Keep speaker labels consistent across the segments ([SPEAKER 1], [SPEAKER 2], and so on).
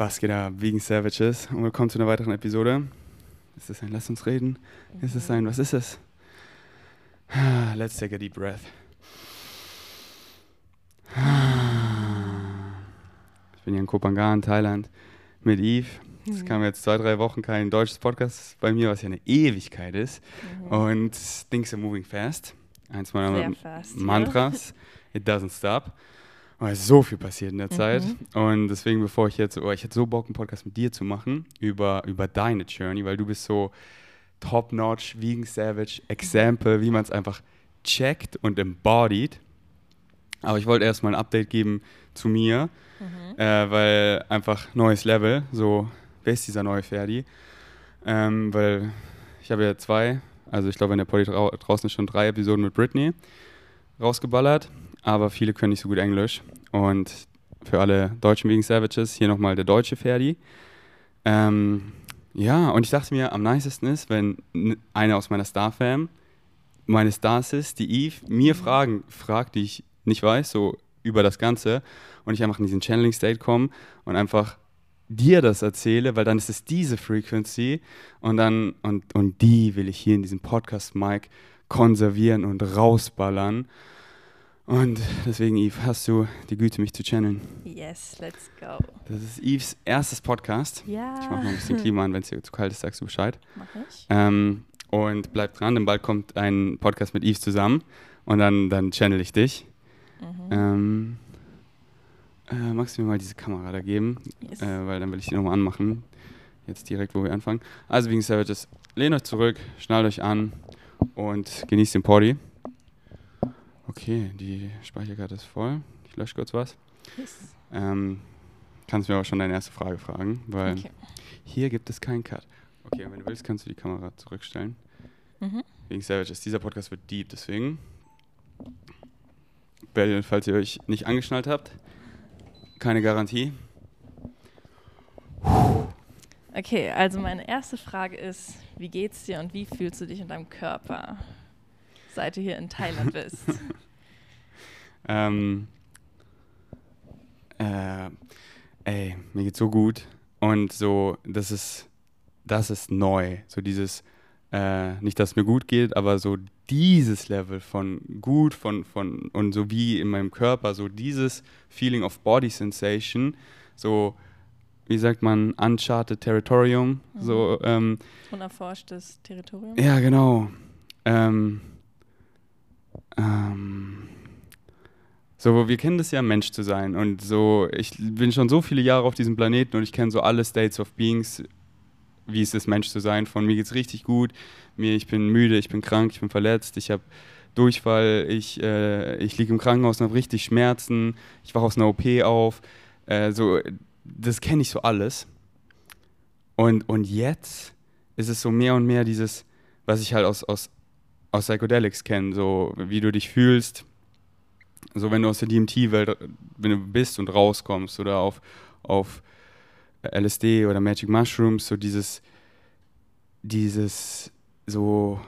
[SPEAKER 1] Was geht ab, Vegan Savages? Und willkommen zu einer weiteren Episode. Ist es ein Lass uns reden? Ist es ein, was ist es? Let's take a deep breath. Ich bin hier in Kopangan, Thailand, mit Eve. Es kam jetzt zwei, drei Wochen kein deutsches Podcast bei mir, was ja eine Ewigkeit ist.
[SPEAKER 2] Mhm.
[SPEAKER 1] Und things are moving fast. Eins meiner. Mantras. It doesn't stop. Und es ist so viel passiert in der Zeit.
[SPEAKER 2] Mhm.
[SPEAKER 1] Und deswegen, bevor ich jetzt, oh, ich hätte so Bock, einen Podcast mit dir zu machen über, über deine Journey, weil du bist so top-notch, vegan savage, Example, wie man es einfach checkt und embodied. Aber ich wollte erstmal ein Update geben zu mir,
[SPEAKER 2] Mhm.
[SPEAKER 1] äh, weil einfach neues Level, so, wer ist dieser neue Ferdi? Ähm, weil ich habe ja zwei, also ich glaube in der drau draußen schon drei Episoden mit Britney rausgeballert, aber viele können nicht so gut Englisch. Und für alle deutschen Vegan Savages hier nochmal der deutsche Ferdi. Ähm, ja, und ich dachte mir, am nicesten ist, wenn n- eine aus meiner Star-Fam meine Stars ist, die Eve, mir Fragen fragt, die ich nicht weiß, so über das Ganze, und ich einfach in diesen Channeling-State komme und einfach dir das erzähle, weil dann ist es diese Frequency und dann, und, und die will ich hier in diesem Podcast-Mic konservieren und rausballern. Und deswegen, Eve, hast du die Güte, mich zu channeln.
[SPEAKER 2] Yes, let's go.
[SPEAKER 1] Das ist Eves erstes Podcast.
[SPEAKER 2] Ja.
[SPEAKER 1] Ich mache noch ein bisschen Klima an, wenn es dir zu kalt ist, sagst du Bescheid.
[SPEAKER 2] Mach ich.
[SPEAKER 1] Ähm, und bleib dran, denn bald kommt ein Podcast mit Yves zusammen und dann, dann channel ich dich.
[SPEAKER 2] Mhm.
[SPEAKER 1] Ähm, äh, magst du mir mal diese Kamera da geben?
[SPEAKER 2] Yes.
[SPEAKER 1] Äh, weil dann will ich die nochmal anmachen. Jetzt direkt, wo wir anfangen. Also wegen Savages, lehnt euch zurück, schnallt euch an und genießt den Party. Okay, die Speicherkarte ist voll. Ich lösche kurz was.
[SPEAKER 2] Yes.
[SPEAKER 1] Ähm, kannst mir aber schon deine erste Frage fragen, weil
[SPEAKER 2] Okay.
[SPEAKER 1] hier gibt es keinen Cut. Okay, wenn du willst, kannst du die Kamera zurückstellen.
[SPEAKER 2] Mhm.
[SPEAKER 1] Wegen Savages. Dieser Podcast wird deep, deswegen. Weil, falls ihr euch nicht angeschnallt habt, keine Garantie.
[SPEAKER 2] Okay, also meine erste Frage ist, wie geht's dir und wie fühlst du dich in deinem Körper, seit du hier in Thailand bist?
[SPEAKER 1] Ähm, äh, ey, mir geht's so gut. Und so, das ist, das ist neu. So dieses, äh, nicht, dass es mir gut geht, aber so dieses Level von gut, von, von, und so wie in meinem Körper, so dieses Feeling of Body Sensation, so, wie sagt man, Uncharted Territorium, so, ähm,
[SPEAKER 2] Unerforschtes Territorium?
[SPEAKER 1] ja, genau. Ähm, ähm, so, wir kennen das ja, Mensch zu sein. Und so, ich bin schon so viele Jahre auf diesem Planeten und ich kenne so alle States of Beings, wie es ist, Mensch zu sein. Von mir geht's richtig gut. Mir, ich bin müde, ich bin krank, ich bin verletzt, ich habe Durchfall, ich, äh, ich liege im Krankenhaus und habe richtig Schmerzen, ich wache aus einer OP auf. Äh, so, das kenne ich so alles. Und, und jetzt ist es so mehr und mehr dieses, was ich halt aus, aus, aus Psychedelics kenne, so wie du dich fühlst, so wenn du aus der DMT-Welt, wenn du bist und rauskommst oder auf, auf LSD oder Magic Mushrooms, so dieses, dieses, so,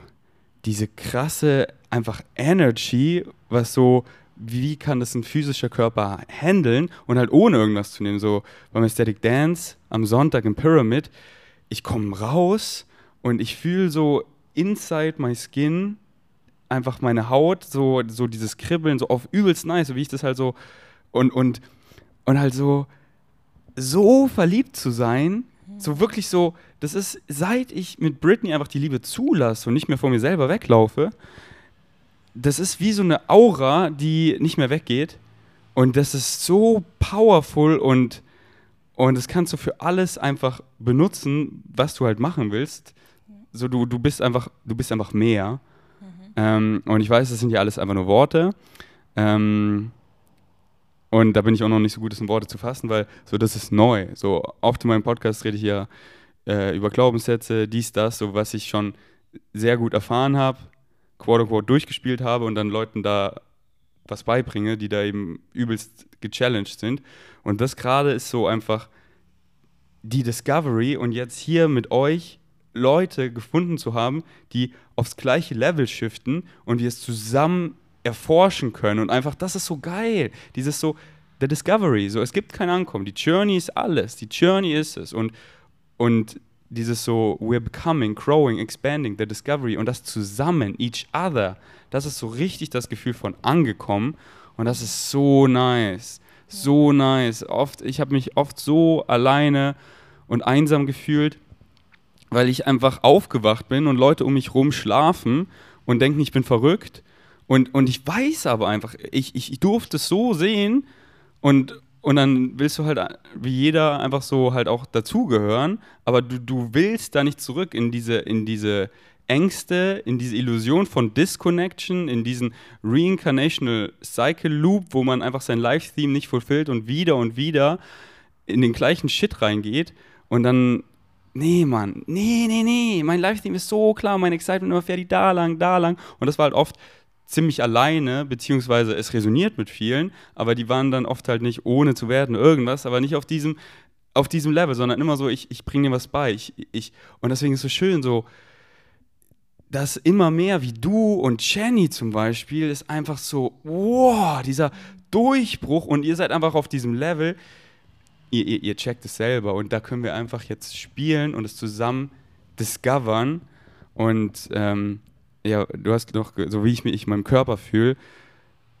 [SPEAKER 1] diese krasse einfach Energy, was so, wie kann das ein physischer Körper handeln und halt ohne irgendwas zu nehmen, so beim Aesthetic Dance am Sonntag im Pyramid, ich komme raus und ich fühle so inside my skin einfach meine Haut, so, so dieses Kribbeln, so auf übelst nice, so wie ich das halt so und, und, und halt so, so verliebt zu sein, so wirklich so, das ist, seit ich mit Britney einfach die Liebe zulasse und nicht mehr vor mir selber weglaufe, das ist wie so eine Aura, die nicht mehr weggeht. Und das ist so powerful und, und das kannst du für alles einfach benutzen, was du halt machen willst. So, du, du bist einfach, du bist einfach mehr. Ähm, und ich weiß, das sind ja alles einfach nur Worte. Ähm, und da bin ich auch noch nicht so gut, das in Worte zu fassen, weil so das ist neu. So oft in meinem Podcast rede ich ja äh, über Glaubenssätze, dies, das, so was ich schon sehr gut erfahren habe, quote unquote durchgespielt habe und dann Leuten da was beibringe, die da eben übelst gechallenged sind. Und das gerade ist so einfach die Discovery und jetzt hier mit euch Leute gefunden zu haben, die aufs gleiche Level shiften und wir es zusammen erforschen können und einfach, das ist so geil. Dieses so, the discovery. So, es gibt kein Ankommen. Die Journey ist alles. Die Journey ist es. Und, und dieses so, we're becoming, growing, expanding, the discovery und das zusammen, each other, das ist so richtig das Gefühl von angekommen und das ist so nice. So nice. Oft, ich habe mich oft so alleine und einsam gefühlt, weil ich einfach aufgewacht bin und Leute um mich rum schlafen und denken, ich bin verrückt. Und, und ich weiß aber einfach, ich, ich, ich durfte es so sehen und, und dann willst du halt wie jeder einfach so halt auch dazugehören, aber du, du willst da nicht zurück in diese, in diese Ängste, in diese Illusion von Disconnection, in diesen Reincarnational Cycle Loop, wo man einfach sein Life-Theme nicht fulfillt und wieder und wieder in den gleichen Shit reingeht und dann, nee, Mann, nee, nee, nee, mein Live-Theme ist so klar, mein Excitement immer fährt die da lang, da lang. Und das war halt oft ziemlich alleine, beziehungsweise es resoniert mit vielen, aber die waren dann oft halt nicht ohne zu werden irgendwas, aber nicht auf diesem, auf diesem Level, sondern immer so, ich, ich bringe dir was bei. Ich, ich, und deswegen ist es so schön, so, dass immer mehr wie du und Jenny zum Beispiel ist einfach so, wow, dieser Durchbruch und ihr seid einfach auf diesem Level, ihr, ihr, ihr checkt es selber. Und da können wir einfach jetzt spielen und es zusammen discovern. Und ähm, ja, du hast noch, so wie ich mich in meinem Körper fühle,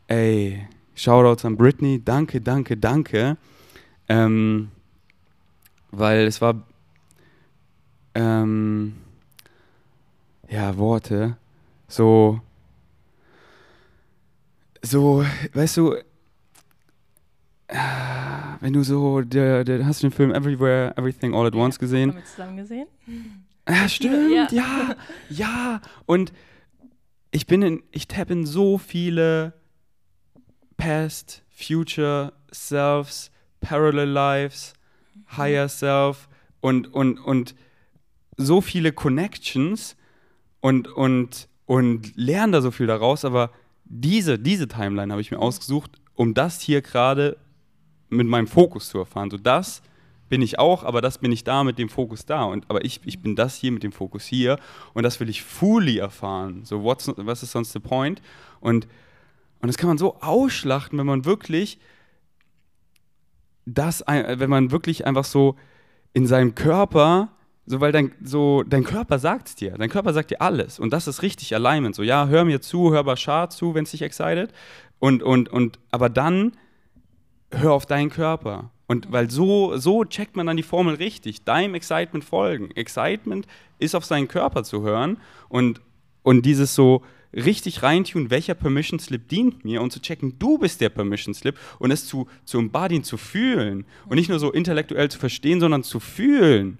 [SPEAKER 1] ey, Shoutouts an Britney, danke, danke, danke, ähm, weil es war, ähm, ja, Worte, so, so, weißt du, wenn du so, der, der, hast du den Film Everywhere, Everything All at Once gesehen?
[SPEAKER 2] Haben wir zusammen gesehen?
[SPEAKER 1] Ja, stimmt,
[SPEAKER 2] Ja.
[SPEAKER 1] ja, ja. Und ich bin in, ich tappe in so viele Past, Future, Selves, Parallel Lives, Higher Self und, und, und so viele Connections und, und, und lerne da so viel daraus, aber diese, diese Timeline habe ich mir ausgesucht, um das hier gerade mit meinem Fokus zu erfahren. So das bin ich auch, aber das bin ich da mit dem Fokus da. Und, aber ich, ich bin das hier mit dem Fokus hier und das will ich fully erfahren. So, what's, was ist sonst the point? Und, und das kann man so ausschlachten, wenn man wirklich das, wenn man wirklich einfach so in seinem Körper, so weil dein, so, dein Körper sagt es dir, dein Körper sagt dir alles und das ist richtig Alignment. So, ja, hör mir zu, hör Bashar zu, wenn es dich excited und, und, und, aber dann hör auf deinen Körper. Und weil so, so checkt man dann die Formel richtig. Deinem Excitement folgen. Excitement ist auf seinen Körper zu hören und, und dieses so richtig reintun, welcher Permission Slip dient mir und zu checken, du bist der Permission Slip und es zu, zu embodyen, zu fühlen. Und nicht nur so intellektuell zu verstehen, sondern zu fühlen.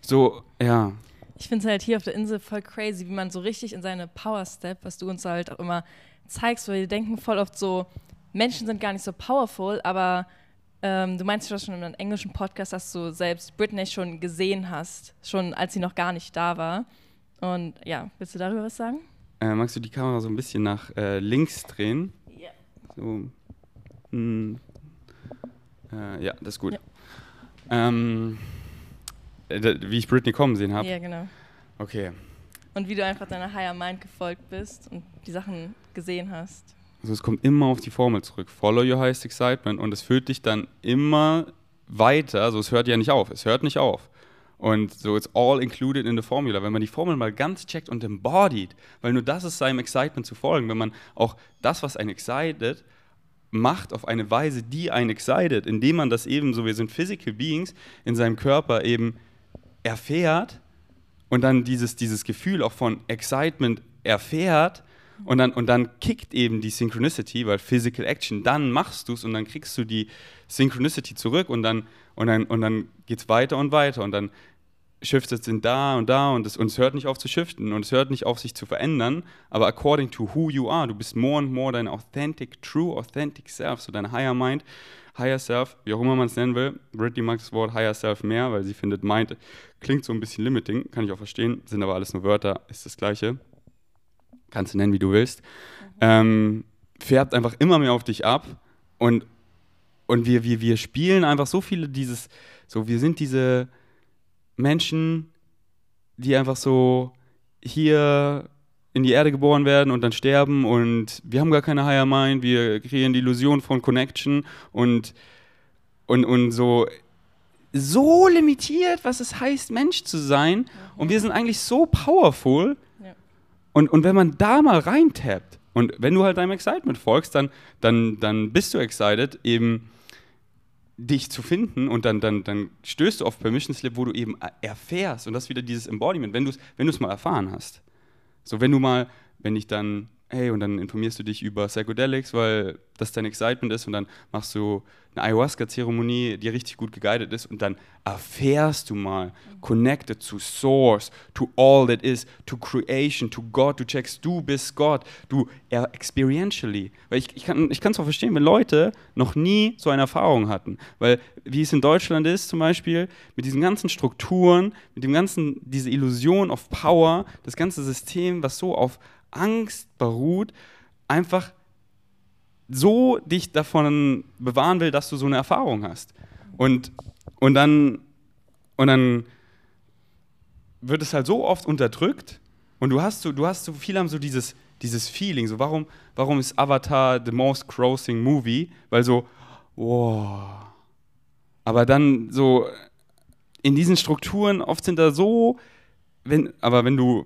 [SPEAKER 1] So, ja.
[SPEAKER 2] Ich finde es halt hier auf der Insel voll crazy, wie man so richtig in seine Power Step, was du uns halt auch immer zeigst, weil wir denken voll oft so, Menschen sind gar nicht so powerful, aber ähm, du meinst ja schon in einem englischen Podcast, dass du selbst Britney schon gesehen hast, schon als sie noch gar nicht da war. Und ja, willst du darüber was sagen?
[SPEAKER 1] Äh, magst du die Kamera so ein bisschen nach äh, links drehen?
[SPEAKER 2] Ja.
[SPEAKER 1] So. mm, äh, ja, das ist gut.
[SPEAKER 2] Ja.
[SPEAKER 1] Ähm, äh, wie ich Britney kommen sehen habe.
[SPEAKER 2] Ja, genau.
[SPEAKER 1] Okay.
[SPEAKER 2] Und wie du einfach deiner Higher Mind gefolgt bist und die Sachen gesehen hast.
[SPEAKER 1] Also es kommt immer auf die Formel zurück. Follow your highest excitement und es führt dich dann immer weiter. Also es hört ja nicht auf. Es hört nicht auf. Und so it's all included in the formula. Wenn man die Formel mal ganz checkt und embodied, weil nur das ist seinem Excitement zu folgen, wenn man auch das, was einen excited, macht auf eine Weise, die einen excited, indem man das eben, so wir sind physical beings, in seinem Körper eben erfährt und dann dieses, dieses Gefühl auch von Excitement erfährt und dann, und dann kickt eben die Synchronicity, weil Physical Action, dann machst du es und dann kriegst du die Synchronicity zurück und dann, und dann, und dann geht es weiter und weiter und dann shiftet es in da und da und es, und es hört nicht auf zu shiften und es hört nicht auf sich zu verändern, aber according to who you are, du bist more and more dein authentic, true authentic self, so dein higher mind, higher self, wie auch immer man es nennen will. Britney mag das Wort higher self mehr, weil sie findet mind klingt so ein bisschen limiting, kann ich auch verstehen, sind aber alles nur Wörter, ist das gleiche. Kannst du nennen, wie du willst. Ähm, färbt einfach immer mehr auf dich ab und, und wir, wir, wir spielen einfach so viele dieses, so wir sind diese Menschen, die einfach so hier in die Erde geboren werden und dann sterben und wir haben gar keine Higher Mind, wir kreieren die Illusion von Connection und, und, und so, so limitiert, was es heißt, Mensch zu sein. Und wir sind eigentlich so powerful. Und, und wenn man da mal reintappt und wenn du halt deinem Excitement folgst, dann, dann, dann bist du excited, eben dich zu finden und dann, dann, dann stößt du auf Permission Slip, wo du eben erfährst und das ist wieder dieses Embodiment, wenn du es wenn mal erfahren hast. So, wenn du mal, wenn ich dann, hey, und dann informierst du dich über Psychedelics, weil das dein Excitement ist und dann machst du eine Ayahuasca-Zeremonie, die richtig gut geguided ist und dann erfährst du mal, connected to Source, to all that is, to Creation, to God, du checkst, du bist Gott, du experientially. Weil ich, ich kann es auch verstehen, wenn Leute noch nie so eine Erfahrung hatten. Weil wie es in Deutschland ist zum Beispiel, mit diesen ganzen Strukturen, mit dem ganzen, diese Illusion of Power, das ganze System, was so auf Angst beruht, einfach so dich davon bewahren will, dass du so eine Erfahrung hast. Und, und, dann, und dann wird es halt so oft unterdrückt und du hast so, du hast so, viele haben so dieses, dieses Feeling, so warum, warum ist Avatar the most grossing movie? Weil so, wow. Aber dann so in diesen Strukturen, oft sind da so, wenn, aber wenn du,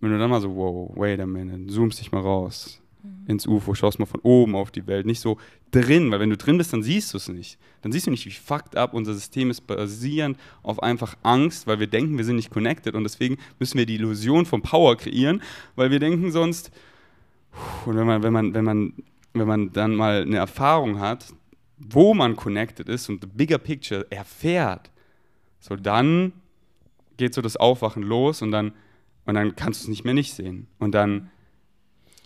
[SPEAKER 1] wenn du dann mal so, wow, wait a minute, zoomst dich mal raus, mhm. ins UFO, schaust mal von oben auf die Welt, nicht so drin, weil wenn du drin bist, dann siehst du es nicht. Dann siehst du nicht, wie fucked up unser System ist, basierend auf einfach Angst, weil wir denken, wir sind nicht connected und deswegen müssen wir die Illusion von Power kreieren, weil wir denken sonst, und wenn man, wenn man, wenn man, wenn man dann mal eine Erfahrung hat, wo man connected ist und the bigger picture erfährt, so dann geht so das Aufwachen los und dann, und dann kannst du es nicht mehr nicht sehen. Und dann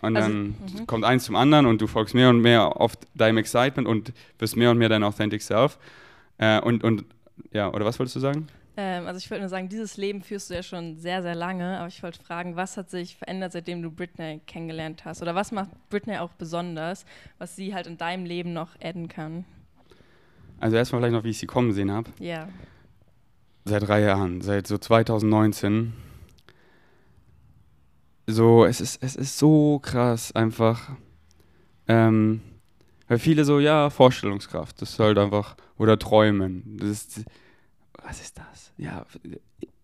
[SPEAKER 1] und also, dann mhm. kommt eins zum anderen und du folgst mehr und mehr auf deinem Excitement und wirst mehr und mehr dein Authentic Self. Äh, und, und ja, oder was wolltest du sagen?
[SPEAKER 2] Ähm, also ich wollte nur sagen, dieses Leben führst du ja schon sehr, sehr lange, aber ich wollte fragen, was hat sich verändert, seitdem du Britney kennengelernt hast? Oder was macht Britney auch besonders, was sie halt in deinem Leben noch adden kann?
[SPEAKER 1] Also erstmal vielleicht noch, wie ich sie kommen sehen habe.
[SPEAKER 2] Ja.
[SPEAKER 1] Seit drei Jahren, seit so 2019 so, es ist, es ist so krass einfach. Ähm, weil viele so, ja, Vorstellungskraft, das ist halt einfach, oder Träumen. Das ist, was ist das? Ja,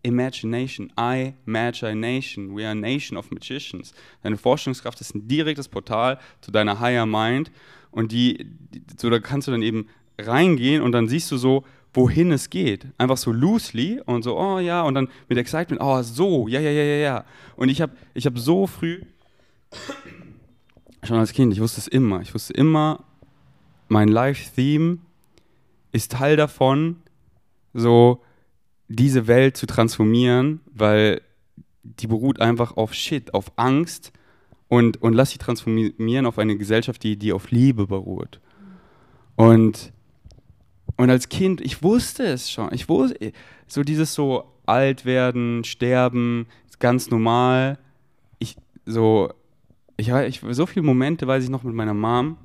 [SPEAKER 1] Imagination, I, Imagination, we are a nation of magicians. Deine Vorstellungskraft ist ein direktes Portal zu deiner Higher Mind und die, die so, da kannst du dann eben reingehen und dann siehst du so, wohin es geht. Einfach so loosely und so, oh ja, und dann mit Excitement, oh so, ja, ja, ja, ja, ja. Und ich habe ich hab so früh, schon als Kind, ich wusste es immer, ich wusste immer, mein Life-Theme ist Teil davon, so diese Welt zu transformieren, weil die beruht einfach auf Shit, auf Angst und, und lass sie transformieren auf eine Gesellschaft, die, die auf Liebe beruht. Und und als Kind, ich wusste es schon. Ich wusste, so dieses so alt werden, sterben, ganz normal. Ich so, ich, ich so viele Momente, weiß ich noch mit meiner Mom.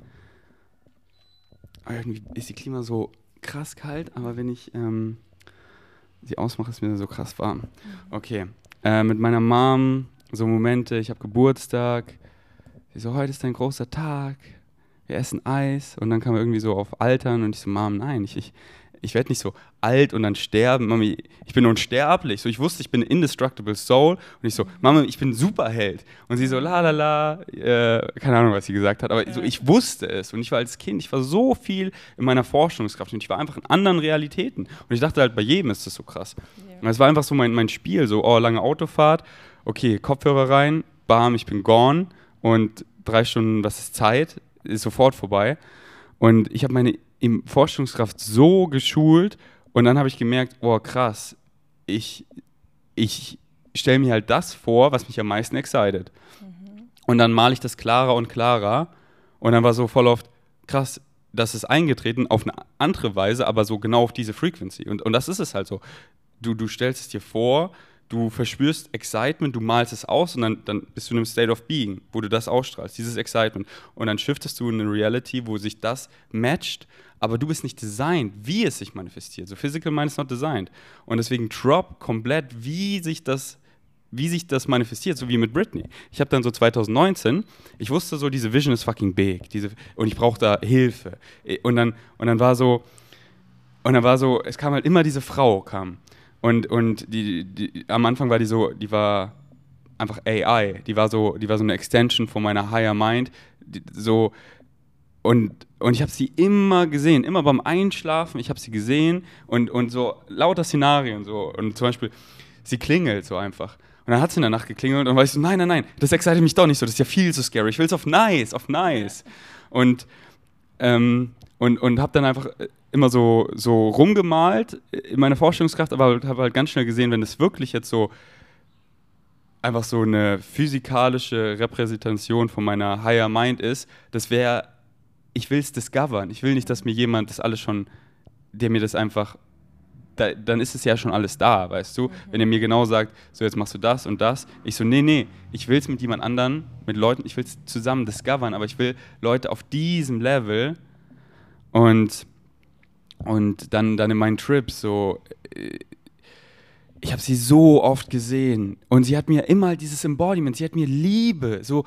[SPEAKER 1] Irgendwie ist die Klima so krass kalt, aber wenn ich ähm, sie ausmache, ist mir so krass warm. Okay, äh, mit meiner Mom so Momente, ich habe Geburtstag. Sie so, heute ist ein großer Tag wir essen Eis und dann kam irgendwie so auf Altern und ich so, Mom, nein, ich, ich, ich werde nicht so alt und dann sterben. Mami, ich bin unsterblich. So, ich wusste, ich bin ein indestructible Soul. Und ich so, Mama, ich bin Superheld. Und sie so, la la la, äh, keine Ahnung, was sie gesagt hat. Aber so, ich wusste es. Und ich war als Kind, ich war so viel in meiner Forschungskraft. Und ich war einfach in anderen Realitäten. Und ich dachte halt, bei jedem ist das so krass. Ja. Und es war einfach so mein, mein Spiel. So, oh, lange Autofahrt. Okay, Kopfhörer rein. Bam, ich bin gone. Und drei Stunden, was ist Zeit? Ist sofort vorbei. Und ich habe meine Forschungskraft so geschult und dann habe ich gemerkt, oh krass, ich, ich stelle mir halt das vor, was mich am meisten excited. Mhm. Und dann male ich das klarer und klarer und dann war so voll oft, krass, das ist eingetreten auf eine andere Weise, aber so genau auf diese Frequency. Und, und das ist es halt so. Du, du stellst es dir vor, du verspürst Excitement, du malst es aus und dann, dann bist du in einem State of Being, wo du das ausstrahlst, dieses Excitement. Und dann shiftest du in eine Reality, wo sich das matcht, aber du bist nicht designed, wie es sich manifestiert. So Physical Mind is not designed. Und deswegen drop komplett, wie sich das wie sich das manifestiert, so wie mit Britney. Ich habe dann so 2019, ich wusste so, diese Vision ist fucking big, diese, und ich brauche da Hilfe. Und dann, und dann war so, und dann war so, es kam halt immer diese Frau, kam. Und, und die, die, am Anfang war die so, die war einfach AI, die war so, die war so eine Extension von meiner Higher Mind, die, so, und, und ich habe sie immer gesehen, immer beim Einschlafen, ich habe sie gesehen und, und so lauter Szenarien so. Und zum Beispiel, sie klingelt so einfach. Und dann hat sie in der Nacht geklingelt und dann war ich so, nein, nein, nein, das excited mich doch nicht so, das ist ja viel zu scary. Ich will es auf nice, auf nice. Und, ähm, und, und habe dann einfach immer so, so rumgemalt in meiner Vorstellungskraft, aber habe halt ganz schnell gesehen, wenn es wirklich jetzt so einfach so eine physikalische Repräsentation von meiner Higher Mind ist, das wäre ich will es discovern. Ich will nicht, dass mir jemand das alles schon, der mir das einfach, da, dann ist es ja schon alles da, weißt du? Mhm. Wenn er mir genau sagt, so jetzt machst du das und das. Ich so, nee, nee, ich will es mit jemand anderen, mit Leuten, ich will es zusammen discovern, aber ich will Leute auf diesem Level und, und dann, dann in meinen Trips so, äh, ich habe sie so oft gesehen und sie hat mir immer dieses Embodiment, sie hat mir Liebe, so,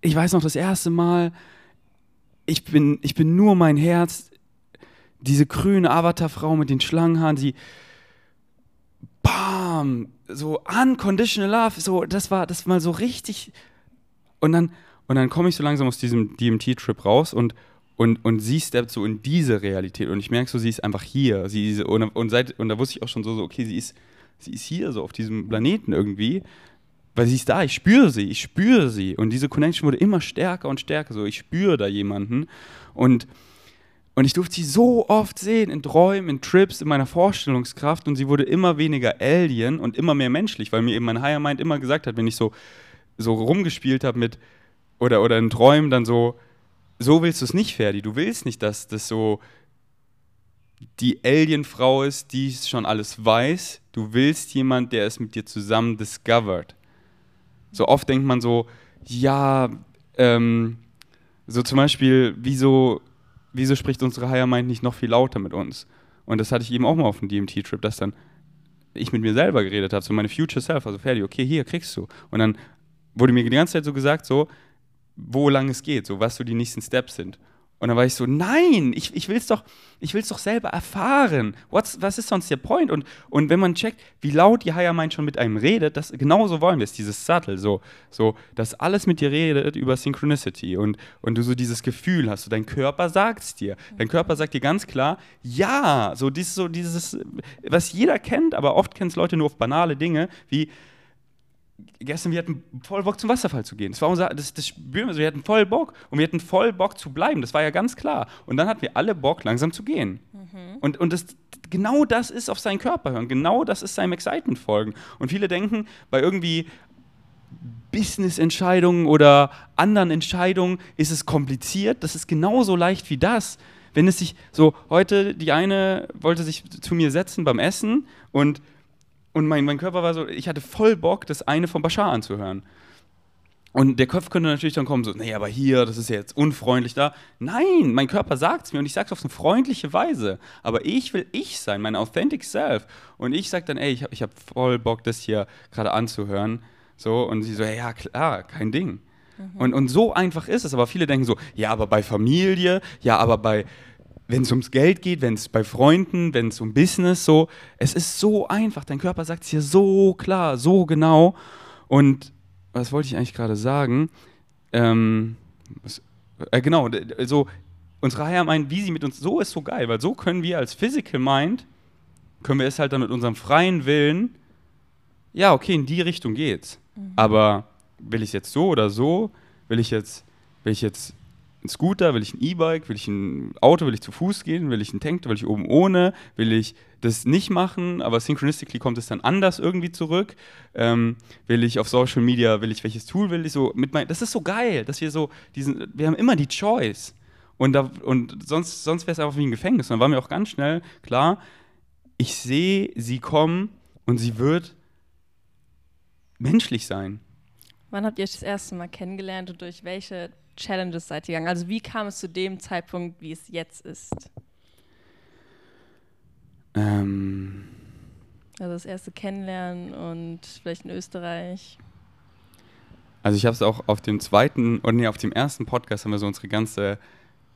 [SPEAKER 1] ich weiß noch das erste Mal, ich bin, ich bin nur mein Herz. Diese grüne Avatar-Frau mit den Schlangenhaaren, sie bam, so unconditional love, so das war das mal so richtig und dann und dann komme ich so langsam aus diesem DMT-Trip raus und und, und sie steppt so in diese Realität und ich merke so, sie ist einfach hier. Sie ist, und, und, seit, und da wusste ich auch schon so, so, okay, sie ist, sie ist hier, so auf diesem Planeten irgendwie weil sie ist da, ich spüre sie, ich spüre sie. Und diese Connection wurde immer stärker und stärker. So, ich spüre da jemanden. Und, und ich durfte sie so oft sehen, in Träumen, in Trips, in meiner Vorstellungskraft. Und sie wurde immer weniger Alien und immer mehr menschlich, weil mir eben mein Higher Mind immer gesagt hat, wenn ich so, so rumgespielt habe mit, oder, oder in Träumen dann so, so willst du es nicht, Ferdi. Du willst nicht, dass das so die Alien-Frau ist, die schon alles weiß. Du willst jemand, der es mit dir zusammen discovered. So oft denkt man so, ja, ähm, so zum Beispiel, wieso, wieso spricht unsere Higher nicht noch viel lauter mit uns? Und das hatte ich eben auch mal auf dem DMT-Trip, dass dann ich mit mir selber geredet habe, so meine Future Self, also fertig, okay, hier kriegst du. Und dann wurde mir die ganze Zeit so gesagt, so, wo lang es geht, so was so die nächsten Steps sind. Und dann war ich so, nein, ich, ich will es doch, doch selber erfahren. What's, was ist sonst der Point? Und, und wenn man checkt, wie laut die Higher Mind schon mit einem redet, das, genauso wollen wir es, dieses Subtle, so, so, dass alles mit dir redet über Synchronicity und, und du so dieses Gefühl hast, so dein Körper sagt es dir. Dein Körper sagt dir ganz klar, ja, so dieses, so dieses, was jeder kennt, aber oft kennen es Leute nur auf banale Dinge, wie, gestern, wir hatten voll Bock zum Wasserfall zu gehen. Das war unser, das, das spüren wir wir hatten voll Bock und wir hatten voll Bock zu bleiben. Das war ja ganz klar. Und dann hatten wir alle Bock, langsam zu gehen. Mhm. Und, und das, genau das ist auf seinen Körper hören. Genau das ist seinem Excitement folgen. Und viele denken, bei irgendwie Business-Entscheidungen oder anderen Entscheidungen ist es kompliziert. Das ist genauso leicht wie das. Wenn es sich so, heute die eine wollte sich zu mir setzen beim Essen und und mein, mein Körper war so, ich hatte voll Bock, das eine von Bashar anzuhören. Und der Kopf könnte natürlich dann kommen, so, nee, aber hier, das ist ja jetzt unfreundlich da. Nein, mein Körper sagt es mir und ich sage es auf eine freundliche Weise. Aber ich will ich sein, mein authentic self. Und ich sage dann, ey, ich habe ich hab voll Bock, das hier gerade anzuhören. So, und sie so, ja, klar, kein Ding. Mhm. Und, und so einfach ist es. Aber viele denken so, ja, aber bei Familie, ja, aber bei, wenn es ums Geld geht, wenn es bei Freunden, wenn es um Business so, es ist so einfach. Dein Körper sagt es hier so klar, so genau. Und was wollte ich eigentlich gerade sagen? Ähm, was, äh, genau, so unsere Higher Mind, wie sie mit uns, so ist so geil, weil so können wir als Physical Mind, können wir es halt dann mit unserem freien Willen, ja, okay, in die Richtung geht's. Mhm. Aber will ich es jetzt so oder so? Will ich jetzt, will ich jetzt einen Scooter, will ich ein E-Bike, will ich ein Auto, will ich zu Fuß gehen, will ich einen Tank, will ich oben ohne, will ich das nicht machen, aber synchronistically kommt es dann anders irgendwie zurück. Ähm, will ich auf Social Media, will ich welches Tool will ich so mit mein, das ist so geil, dass wir so diesen, wir haben immer die Choice. Und, da, und sonst, sonst wäre es einfach wie ein Gefängnis. Und dann war mir auch ganz schnell klar, ich sehe sie kommen und sie wird menschlich sein.
[SPEAKER 2] Wann habt ihr euch das erste Mal kennengelernt und durch welche Challenges seid ihr gegangen? Also wie kam es zu dem Zeitpunkt, wie es jetzt ist?
[SPEAKER 1] Ähm.
[SPEAKER 2] Also das erste Kennenlernen und vielleicht in Österreich.
[SPEAKER 1] Also ich habe es auch auf dem zweiten, oder nee, auf dem ersten Podcast haben wir so unsere ganze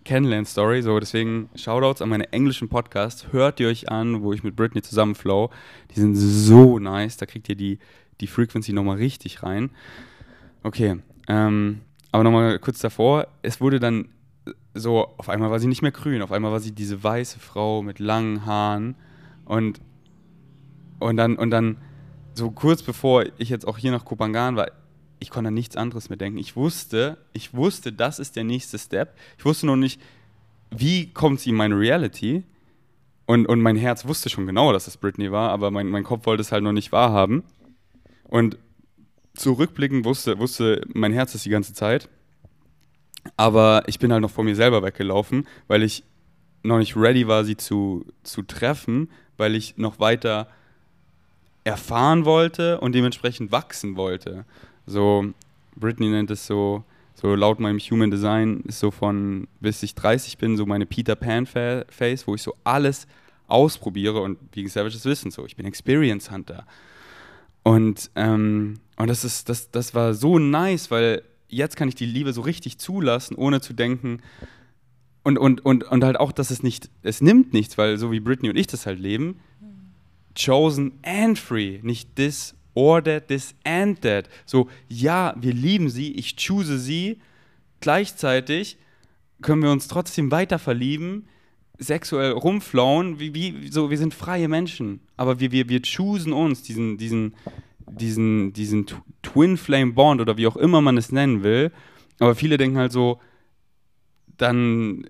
[SPEAKER 1] Kennenlern-Story. So, deswegen Shoutouts an meine englischen Podcasts. Hört ihr euch an, wo ich mit Britney zusammen flow. Die sind so nice. Da kriegt ihr die, die Frequency nochmal richtig rein. Okay, ähm, aber nochmal kurz davor. Es wurde dann so, auf einmal war sie nicht mehr grün. Auf einmal war sie diese weiße Frau mit langen Haaren. Und, und, dann, und dann, so kurz bevor ich jetzt auch hier nach Kopangan war, ich konnte an nichts anderes mehr denken. Ich wusste, ich wusste, das ist der nächste Step. Ich wusste noch nicht, wie kommt sie in meine Reality. Und, und mein Herz wusste schon genau, dass es Britney war, aber mein, mein Kopf wollte es halt noch nicht wahrhaben. Und zurückblickend wusste, wusste mein Herz das die ganze Zeit. Aber ich bin halt noch vor mir selber weggelaufen, weil ich noch nicht ready war, sie zu, zu treffen, weil ich noch weiter erfahren wollte und dementsprechend wachsen wollte. So, Britney nennt es so, so laut meinem Human Design ist so von bis ich 30 bin, so meine Peter Pan Face, wo ich so alles ausprobiere und wie Savages wissen, so, ich bin Experience Hunter. Und, ähm, und das ist, das, das war so nice, weil jetzt kann ich die Liebe so richtig zulassen, ohne zu denken, und, und, und, und halt auch, dass es nicht, es nimmt nichts, weil so wie Britney und ich das halt leben, chosen and free, nicht this or that, this and that. So, ja, wir lieben sie, ich choose sie. Gleichzeitig können wir uns trotzdem weiter verlieben, sexuell rumflauen, wie, wie, so, wir sind freie Menschen. Aber wir, wir, wir choosen uns, diesen, diesen, diesen, diesen Twin Flame Bond oder wie auch immer man es nennen will. Aber viele denken halt so, dann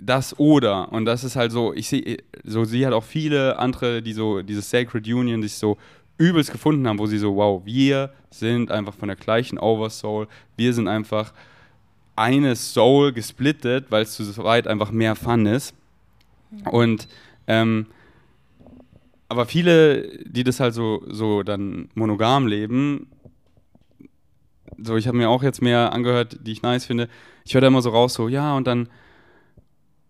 [SPEAKER 1] das oder. Und das ist halt so, ich sehe, so sie hat auch viele andere, die so, dieses Sacred Union, sich so übelst gefunden haben, wo sie so, wow, wir sind einfach von der gleichen Oversoul, wir sind einfach eine Soul gesplittet, weil es zu zweit einfach mehr Fun ist. Und ähm, aber viele, die das halt so, so dann monogam leben, so ich habe mir auch jetzt mehr angehört, die ich nice finde. Ich höre da immer so raus, so ja, und dann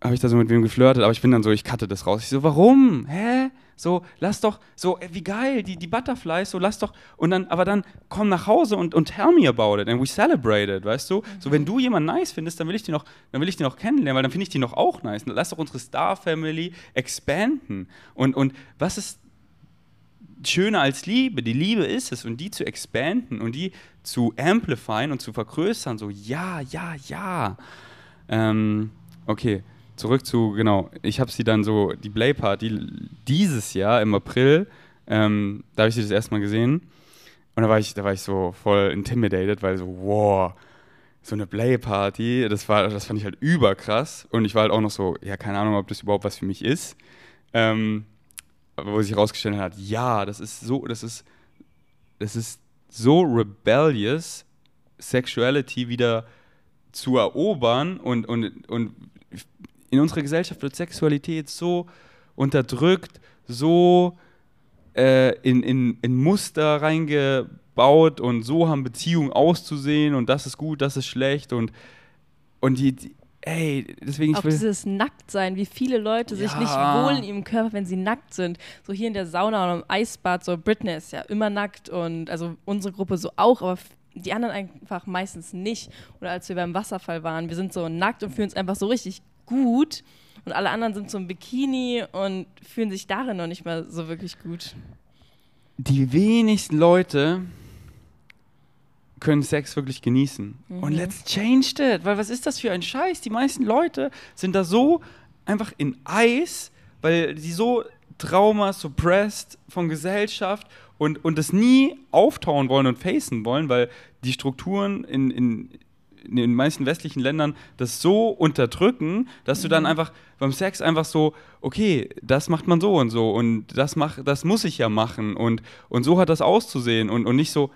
[SPEAKER 1] habe ich da so mit wem geflirtet, aber ich bin dann so, ich cutte das raus. Ich so, warum? Hä? So, lass doch, so, ey, wie geil, die, die Butterflies, so, lass doch, und dann, aber dann komm nach Hause und, und tell me about it and we celebrate it, weißt du? Mhm. So, wenn du jemanden nice findest, dann will ich die noch, dann will ich die noch kennenlernen, weil dann finde ich die noch auch nice. Lass doch unsere Star-Family expanden. Und, und was ist schöner als Liebe? Die Liebe ist es, und die zu expanden und die zu amplifieren und zu vergrößern, so, ja, ja, ja. Ähm, okay zurück zu, genau, ich habe sie dann so, die Play Party dieses Jahr im April, ähm, da habe ich sie das erste Mal gesehen. Und da war ich, da war ich so voll intimidated, weil so, wow, so eine Play Party, das war, das fand ich halt überkrass. Und ich war halt auch noch so, ja, keine Ahnung, ob das überhaupt was für mich ist. Ähm, wo sich herausgestellt hat, ja, das ist so, das ist, das ist so rebellious, Sexuality wieder zu erobern und, und, und in unserer Gesellschaft wird Sexualität so unterdrückt, so äh, in, in, in Muster reingebaut und so haben Beziehungen auszusehen und das ist gut, das ist schlecht und, und die, die ey, deswegen
[SPEAKER 2] auch dieses Nacktsein, wie viele Leute ja. sich nicht wohl in ihrem Körper, wenn sie nackt sind. So hier in der Sauna oder im Eisbad, so Britney ist ja immer nackt und also unsere Gruppe so auch, aber die anderen einfach meistens nicht. Oder als wir beim Wasserfall waren, wir sind so nackt und fühlen uns einfach so richtig gut und alle anderen sind so im Bikini und fühlen sich darin noch nicht mal so wirklich gut.
[SPEAKER 1] Die wenigsten Leute können Sex wirklich genießen. Mhm. Und let's change it, weil was ist das für ein Scheiß? Die meisten Leute sind da so einfach in Eis, weil sie so Trauma suppressed von Gesellschaft und, und das nie auftauen wollen und facen wollen, weil die Strukturen in, in, in den meisten westlichen Ländern das so unterdrücken, dass du dann mhm. einfach beim Sex einfach so, okay, das macht man so und so und das, mach, das muss ich ja machen und, und so hat das auszusehen und, und nicht so.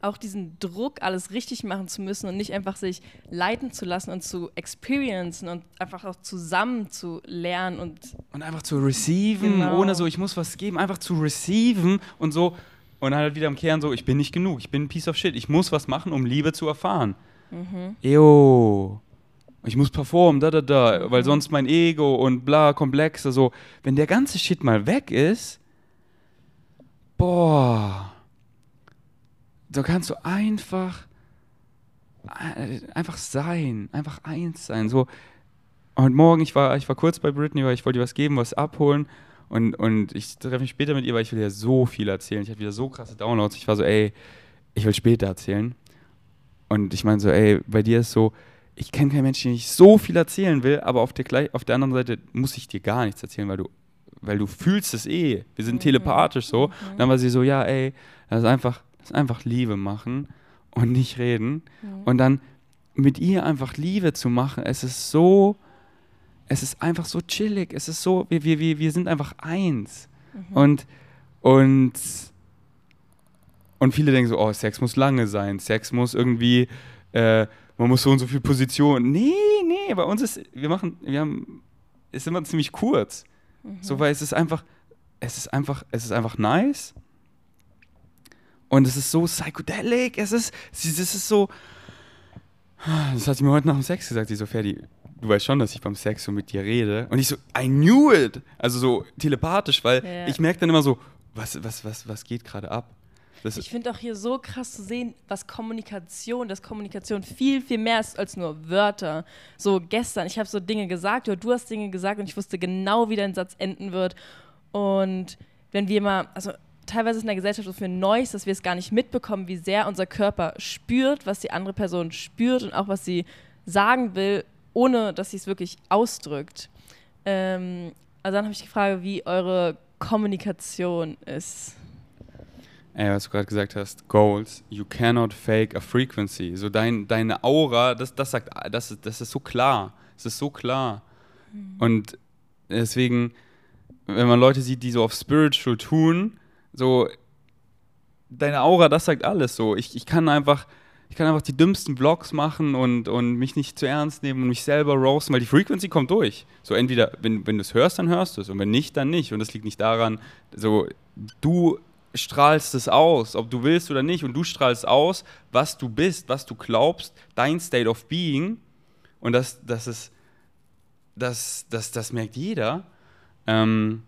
[SPEAKER 2] Auch diesen Druck, alles richtig machen zu müssen und nicht einfach sich leiten zu lassen und zu experiencen und einfach auch zusammen zu lernen und.
[SPEAKER 1] Und einfach zu receiven, genau. ohne so, ich muss was geben, einfach zu receiven und so. Und dann halt wieder im Kern so, ich bin nicht genug, ich bin ein Piece of Shit, ich muss was machen, um Liebe zu erfahren. Mhm. Ich muss performen, da, da, da, mhm. weil sonst mein Ego und bla, komplex, also wenn der ganze Shit mal weg ist, boah, so kannst du einfach, äh, einfach sein, einfach eins sein. So, und morgen, ich war, ich war kurz bei Britney, weil ich wollte ihr was geben, was abholen. Und, und ich treffe mich später mit ihr, weil ich will ja so viel erzählen. Ich hatte wieder so krasse Downloads. Ich war so, ey, ich will später erzählen. Und ich meine so, ey, bei dir ist so, ich kenne keinen Menschen, den ich so viel erzählen will, aber auf der, auf der anderen Seite muss ich dir gar nichts erzählen, weil du, weil du fühlst es eh. Wir sind mhm. telepathisch so. Mhm. Dann war sie so, ja, ey, das ist einfach, das ist einfach Liebe machen und nicht reden. Mhm. Und dann mit ihr einfach Liebe zu machen, es ist so, es ist einfach so chillig. Es ist so, wir, wir, wir, wir sind einfach eins. Mhm. Und, und, und viele denken so, oh, Sex muss lange sein, Sex muss irgendwie, äh, man muss so und so viel Position. Nee, nee, bei uns ist, wir machen, wir haben, ist immer ziemlich kurz. Mhm. So, weil es ist einfach, es ist einfach, es ist einfach nice. Und es ist so psychedelic, es ist, es ist so, das hat sie mir heute nach dem Sex gesagt, die so, Ferdi, du weißt schon, dass ich beim Sex so mit dir rede. Und ich so, I knew it! Also so telepathisch, weil ja. ich merke dann immer so, was, was, was, was geht gerade ab?
[SPEAKER 2] Das ich finde auch hier so krass zu sehen, was Kommunikation, dass Kommunikation viel, viel mehr ist als nur Wörter. So gestern, ich habe so Dinge gesagt oder du hast Dinge gesagt und ich wusste genau, wie dein Satz enden wird. Und wenn wir mal, also teilweise ist in der Gesellschaft so viel Neues, dass wir es gar nicht mitbekommen, wie sehr unser Körper spürt, was die andere Person spürt und auch was sie sagen will, ohne dass sie es wirklich ausdrückt. Ähm, also dann habe ich gefragt, wie eure Kommunikation ist.
[SPEAKER 1] Ey, was du gerade gesagt hast, Goals, you cannot fake a frequency. So dein, deine Aura, das, das sagt, das, das ist so klar. Es ist so klar. Mhm. Und deswegen, wenn man Leute sieht, die so auf Spiritual tun, so deine Aura, das sagt alles so. Ich, ich kann einfach, ich kann einfach die dümmsten Vlogs machen und, und mich nicht zu ernst nehmen und mich selber roasten, weil die Frequency kommt durch. So entweder, wenn, wenn du es hörst, dann hörst du es und wenn nicht, dann nicht. Und das liegt nicht daran, so du strahlst es aus, ob du willst oder nicht und du strahlst aus, was du bist, was du glaubst, dein State of Being und das, das ist, das, das, das merkt jeder. Ähm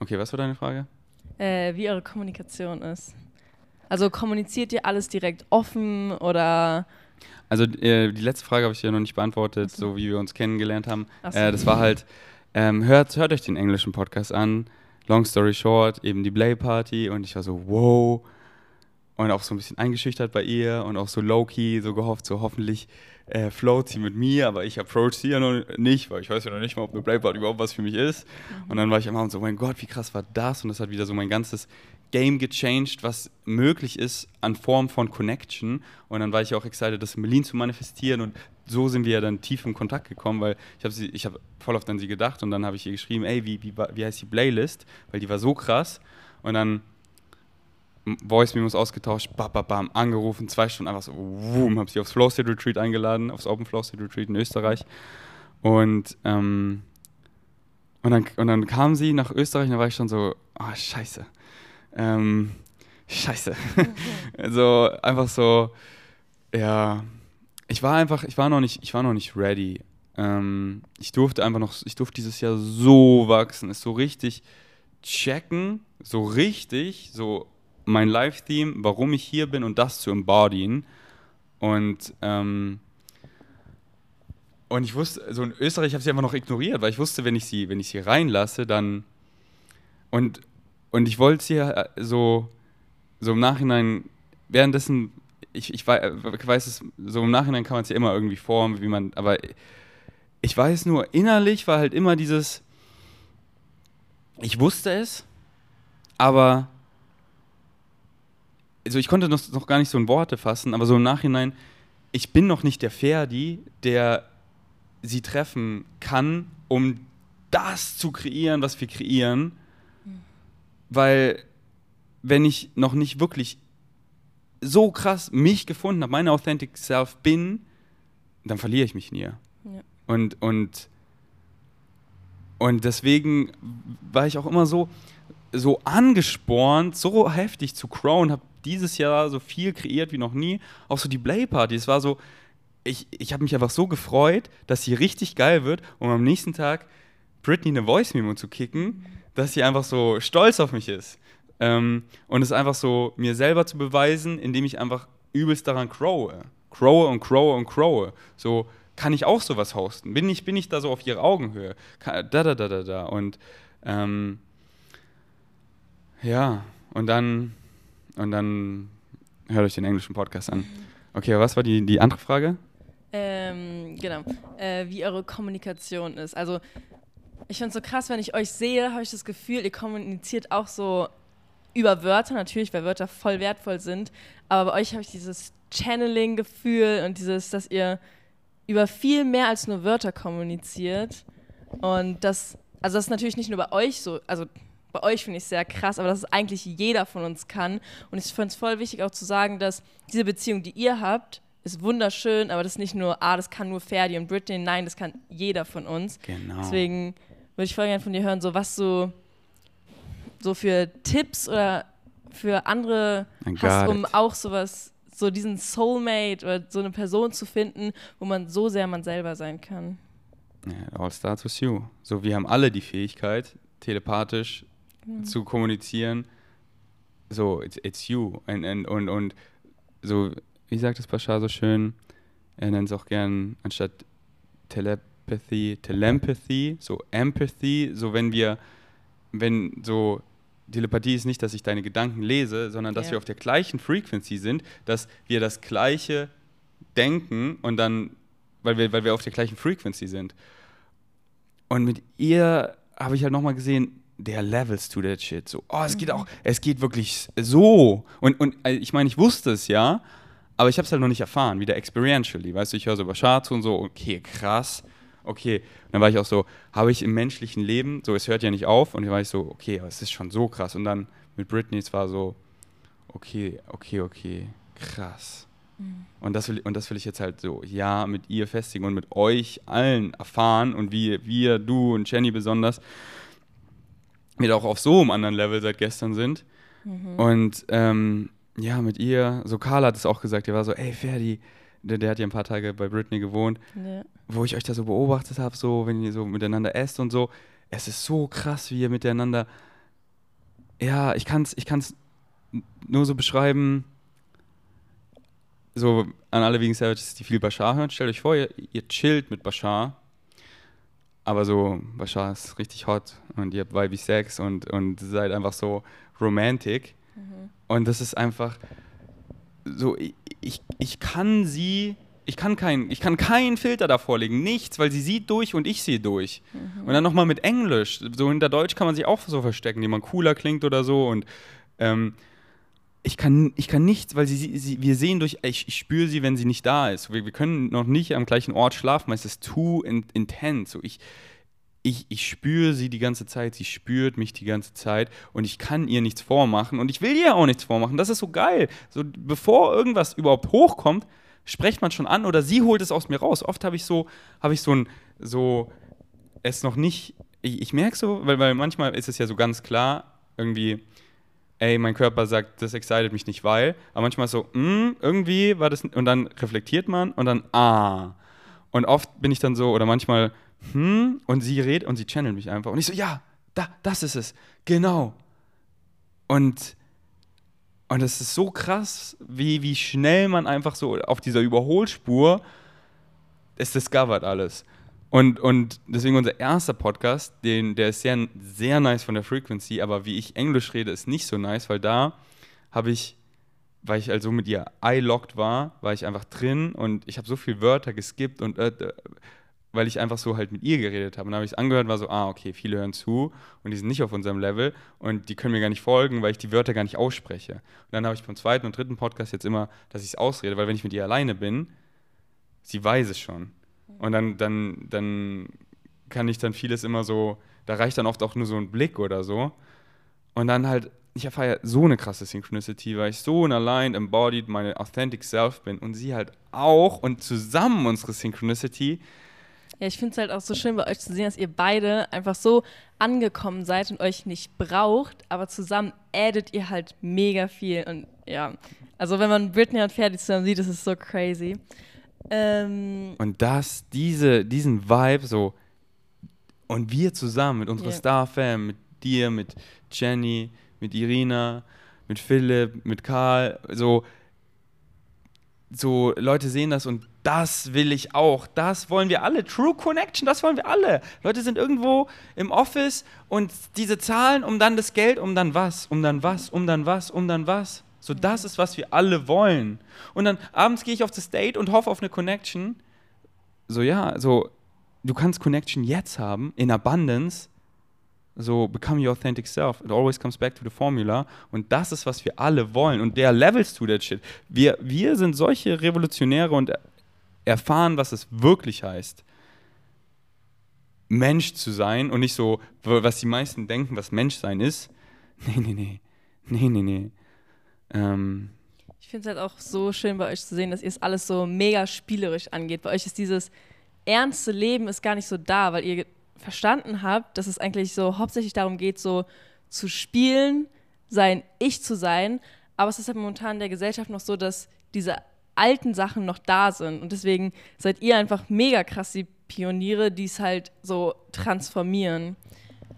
[SPEAKER 1] okay, was war deine Frage?
[SPEAKER 2] Äh, wie eure Kommunikation ist. Also kommuniziert ihr alles direkt offen oder?
[SPEAKER 1] Also äh, die letzte Frage habe ich ja noch nicht beantwortet, so. so wie wir uns kennengelernt haben. So. Äh, das war halt, ähm, hört, hört euch den englischen Podcast an. Long story short, eben die Play Party und ich war so, wow. Und auch so ein bisschen eingeschüchtert bei ihr und auch so low-key, so gehofft, so hoffentlich äh, float sie mit mir, aber ich approach sie ja noch nicht, weil ich weiß ja noch nicht mal, ob eine Party überhaupt was für mich ist. Mhm. Und dann war ich am Abend so, mein Gott, wie krass war das? Und das hat wieder so mein ganzes Game gechanged, was möglich ist an Form von Connection. Und dann war ich auch excited, das in Berlin zu manifestieren. Und so sind wir ja dann tief in Kontakt gekommen, weil ich habe hab voll oft an sie gedacht und dann habe ich ihr geschrieben, ey, wie, wie, wie heißt die Playlist? Weil die war so krass. Und dann Voice Memos ausgetauscht, bam, bam, bam, angerufen, zwei Stunden einfach so, boom, habe sie aufs Flow State Retreat eingeladen, aufs Open Flow State Retreat in Österreich. Und, ähm, und, dann, und dann kam sie nach Österreich und da war ich schon so, ah, oh, scheiße ähm, scheiße. also einfach so, ja, ich war einfach, ich war noch nicht, ich war noch nicht ready. Ähm, ich durfte einfach noch, ich durfte dieses Jahr so wachsen, es so richtig checken, so richtig, so mein Live-Theme, warum ich hier bin und das zu embodyen. Und, ähm, und ich wusste, so in Österreich habe ich sie einfach noch ignoriert, weil ich wusste, wenn ich sie, wenn ich sie reinlasse, dann und und ich wollte es hier äh, so, so im Nachhinein, währenddessen, ich, ich weiß es, so im Nachhinein kann man es ja immer irgendwie formen, wie man, aber ich weiß nur, innerlich war halt immer dieses, ich wusste es, aber also ich konnte noch, noch gar nicht so in Worte fassen, aber so im Nachhinein, ich bin noch nicht der Ferdi, der sie treffen kann, um das zu kreieren, was wir kreieren weil wenn ich noch nicht wirklich so krass mich gefunden habe, meine Authentic Self bin, dann verliere ich mich nie. Ja. Und, und, und deswegen war ich auch immer so, so angespornt, so heftig zu crown, habe dieses Jahr so viel kreiert wie noch nie. Auch so die Play Party, es war so, ich, ich habe mich einfach so gefreut, dass sie richtig geil wird, um am nächsten Tag Britney eine Voice Memo zu kicken. Dass sie einfach so stolz auf mich ist. Ähm, und es einfach so, mir selber zu beweisen, indem ich einfach übelst daran crowe. Crowe und crowe und crowe. So, kann ich auch sowas hosten? Bin ich, bin ich da so auf ihrer Augenhöhe? Da, da, da, da, da. Und ähm, ja, und dann, und dann hört euch den englischen Podcast an. Okay, was war die, die andere Frage?
[SPEAKER 2] Ähm, genau. Äh, wie eure Kommunikation ist. Also, ich finde es so krass, wenn ich euch sehe, habe ich das Gefühl, ihr kommuniziert auch so über Wörter, natürlich, weil Wörter voll wertvoll sind. Aber bei euch habe ich dieses Channeling-Gefühl und dieses, dass ihr über viel mehr als nur Wörter kommuniziert. Und das, also das ist natürlich nicht nur bei euch so, also bei euch finde ich es sehr krass, aber dass es eigentlich jeder von uns kann. Und ich finde es voll wichtig auch zu sagen, dass diese Beziehung, die ihr habt, ist wunderschön, aber das ist nicht nur, ah, das kann nur Ferdi und Britney, nein, das kann jeder von uns.
[SPEAKER 1] Genau.
[SPEAKER 2] Deswegen würde ich voll gerne von dir hören, so was du so für Tipps oder für andere hast, um
[SPEAKER 1] it.
[SPEAKER 2] auch sowas, so diesen Soulmate oder so eine Person zu finden, wo man so sehr man selber sein kann.
[SPEAKER 1] Yeah, it all starts with you. So, wir haben alle die Fähigkeit, telepathisch zu kommunizieren. So, it's, it's you. Und, und, und, und so, wie sagt es Bashar so schön? Er nennt es auch gern anstatt Telepathy, Telepathy, so Empathy. So, wenn wir, wenn so, Telepathie ist nicht, dass ich deine Gedanken lese, sondern dass
[SPEAKER 2] Ja.
[SPEAKER 1] wir auf der gleichen Frequency sind, dass wir das Gleiche denken und dann, weil wir, weil wir auf der gleichen Frequency sind. Und mit ihr habe ich halt nochmal gesehen, der levels to that shit. So, oh, es geht auch, es geht wirklich so. Und, und äh, ich meine, ich wusste es ja, aber ich habe es halt noch nicht erfahren, wieder experientially. Weißt du, ich höre so über Charts und so, okay, krass. Okay, und dann war ich auch so, habe ich im menschlichen Leben, so, es hört ja nicht auf. Und dann war ich so, okay, aber es ist schon so krass. Und dann mit Britney, es war so, okay, okay, okay, krass. Und das, will, und das will ich jetzt halt so, ja, mit ihr festigen und mit euch allen erfahren und wie wir, du und Jenny besonders, wir auch auf so einem anderen Level seit gestern sind. Und ähm, ja, mit ihr, so Carla hat es auch gesagt, der war so, ey, Ferdi, der, der hat ja ein paar Tage bei Britney gewohnt,
[SPEAKER 2] Ja.
[SPEAKER 1] wo ich euch da so beobachtet habe, so, wenn ihr so miteinander esst und so. Es ist so krass, wie ihr miteinander, ja, ich kann es ich kann's nur so beschreiben, so an alle Vegan Savages, die viel Bashar hören, stellt euch vor, ihr, ihr chillt mit Bashar, aber so, Bashar ist richtig hot und ihr habt weibig Sex und, und seid einfach so romantic. Und das ist einfach so, ich, ich, ich kann sie, ich kann keinen ich kann keinen Filter davor legen, nichts, weil sie sieht durch und ich sehe durch. Und dann nochmal mit Englisch, so hinter Deutsch kann man sich auch so verstecken, indem man cooler klingt oder so und ähm, ich kann, ich kann nichts, weil sie, sie, wir sehen durch, ich, ich spüre sie, wenn sie nicht da ist. Wir, wir können noch nicht am gleichen Ort schlafen, weil es ist too in, intens. So, ich, ich, ich spüre sie die ganze Zeit, sie spürt mich die ganze Zeit und ich kann ihr nichts vormachen und ich will ihr auch nichts vormachen. Das ist so geil. So, bevor irgendwas überhaupt hochkommt, spricht man schon an oder sie holt es aus mir raus. Oft habe ich so, habe ich so ein, so, es noch nicht, ich, ich merke so, weil, weil manchmal ist es ja so ganz klar, irgendwie, ey, mein Körper sagt, das excited mich nicht, weil, aber manchmal so, mm, irgendwie war das, und dann reflektiert man und dann, ah. Und oft bin ich dann so, oder manchmal, hm, und sie redet und sie channelt mich einfach. Und ich so, ja, da, das ist es, genau. Und, und es ist so krass, wie, wie schnell man einfach so auf dieser Überholspur es discovert alles. Und, und deswegen unser erster Podcast, den, der ist sehr, sehr nice von der Frequency, aber wie ich Englisch rede, ist nicht so nice, weil da habe ich, weil ich also mit ihr eye-locked war, war ich einfach drin und ich habe so viele Wörter geskippt und äh, weil ich einfach so halt mit ihr geredet habe. Und dann habe ich es angehört und war so, ah, okay, viele hören zu und die sind nicht auf unserem Level und die können mir gar nicht folgen, weil ich die Wörter gar nicht ausspreche. Und dann habe ich beim zweiten und dritten Podcast jetzt immer, dass ich es ausrede, weil wenn ich mit ihr alleine bin, sie weiß es schon. Und dann, dann, dann kann ich dann vieles immer so, da reicht dann oft auch nur so ein Blick oder so. Und dann halt, ich erfahre ja so eine krasse Synchronicity, weil ich so ein aligned, embodied, meine authentic self bin und sie halt auch und zusammen unsere Synchronicity.
[SPEAKER 2] Ja, ich finde es halt auch so schön bei euch zu sehen, dass ihr beide einfach so angekommen seid und euch nicht braucht, aber zusammen addet ihr halt mega viel. Und ja, also wenn man Britney und Ferdi zusammen sieht, das ist so crazy. Ähm,
[SPEAKER 1] Und das, diese, diesen Vibe so, und wir zusammen mit unserer
[SPEAKER 2] Ja.
[SPEAKER 1] Star-Fam, mit dir, mit Jenny, mit Irina, mit Philipp, mit Karl, so, so Leute sehen das und das will ich auch, das wollen wir alle. True Connection, das wollen wir alle. Leute sind irgendwo im Office und diese Zahlen, um dann das Geld, um dann was, um dann was, um dann was, um dann was. So, das ist, was wir alle wollen. Und dann abends gehe ich auf das Date und hoffe auf eine Connection. So, ja, so, du kannst Connection jetzt haben, in Abundance, so become your authentic self. It always comes back to the formula. Und das ist, was wir alle wollen. Und der levels to that shit. Wir, wir sind solche Revolutionäre und erfahren, was es wirklich heißt, Mensch zu sein und nicht so, was die meisten denken, was Menschsein ist. Nee, nee, nee. Nee, nee, nee. Ähm,
[SPEAKER 2] ich finde es halt auch so schön bei euch zu sehen, dass ihr es alles so mega spielerisch angeht. Bei euch ist dieses ernste Leben ist gar nicht so da, weil ihr verstanden habt, dass es eigentlich so hauptsächlich darum geht, so zu spielen, sein Ich zu sein. Aber es ist halt momentan in der Gesellschaft noch so, dass diese alten Sachen noch da sind. Und deswegen seid ihr einfach mega krass die Pioniere, die es halt so transformieren.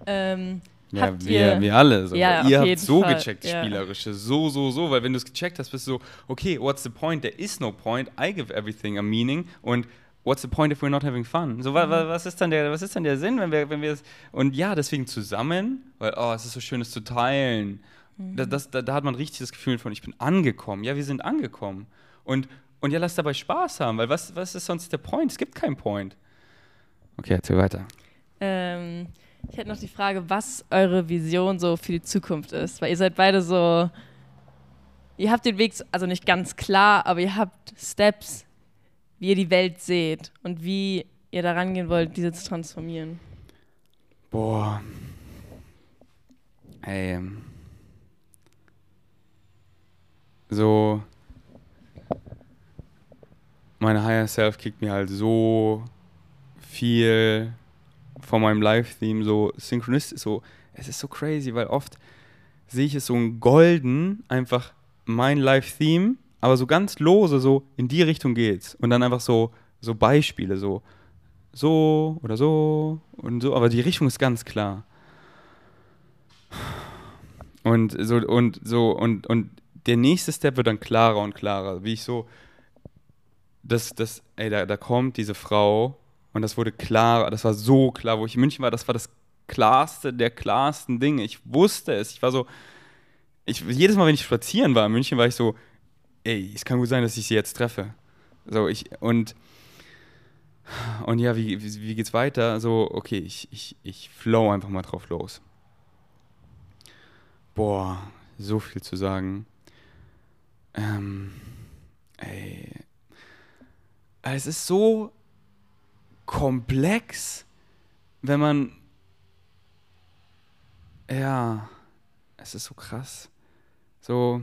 [SPEAKER 2] Ähm,
[SPEAKER 1] ja, wir, wir alle. So. Ja, ihr habt so Fall. gecheckt, ja. spielerische, so, so, so, weil wenn du es gecheckt hast, bist du so, okay, what's the point? There is no point. I give everything a meaning. Und what's the point if we're not having fun? So, mhm. was, ist dann der, was ist dann der Sinn, wenn wir, wenn wir und ja, deswegen zusammen, weil, oh, es ist so schön, es zu teilen. Mhm. Das, das, da, da, hat man richtig das Gefühl von, ich bin angekommen. Ja, wir sind angekommen. Und, und ja, lass dabei Spaß haben, weil was, was ist sonst der Point? Es gibt keinen Point. Okay, erzähl weiter.
[SPEAKER 2] Ähm, ich hätte noch die Frage, was eure Vision so für die Zukunft ist, weil ihr seid beide so, ihr habt den Weg, also nicht ganz klar, aber ihr habt Steps, wie ihr die Welt seht und wie ihr da rangehen wollt, diese zu transformieren.
[SPEAKER 1] Boah. Ey. So meine Higher Self kriegt mir halt so viel von meinem Live-Theme so synchronistisch, so, es ist so crazy, weil oft sehe ich es so ein golden, einfach mein Live-Theme, aber so ganz lose, so in die Richtung geht's. Und dann einfach so, so Beispiele, so, so oder so und so, aber die Richtung ist ganz klar. Und so, und so, und, und der nächste Step wird dann klarer und klarer, wie ich so das, das, ey, da, da kommt diese Frau und das wurde klar, das war so klar, wo ich in München war, das war das klarste der klarsten Dinge. Ich wusste es. Ich war so, ich, jedes Mal, wenn ich spazieren war in München, war ich so, ey, es kann gut sein, dass ich sie jetzt treffe. So, ich, und, und ja, wie, wie, wie geht's weiter? So, okay, ich, ich, ich flow einfach mal drauf los. Boah, so viel zu sagen. Ähm, ey, es ist so komplex, wenn man. Ja, es ist so krass. So.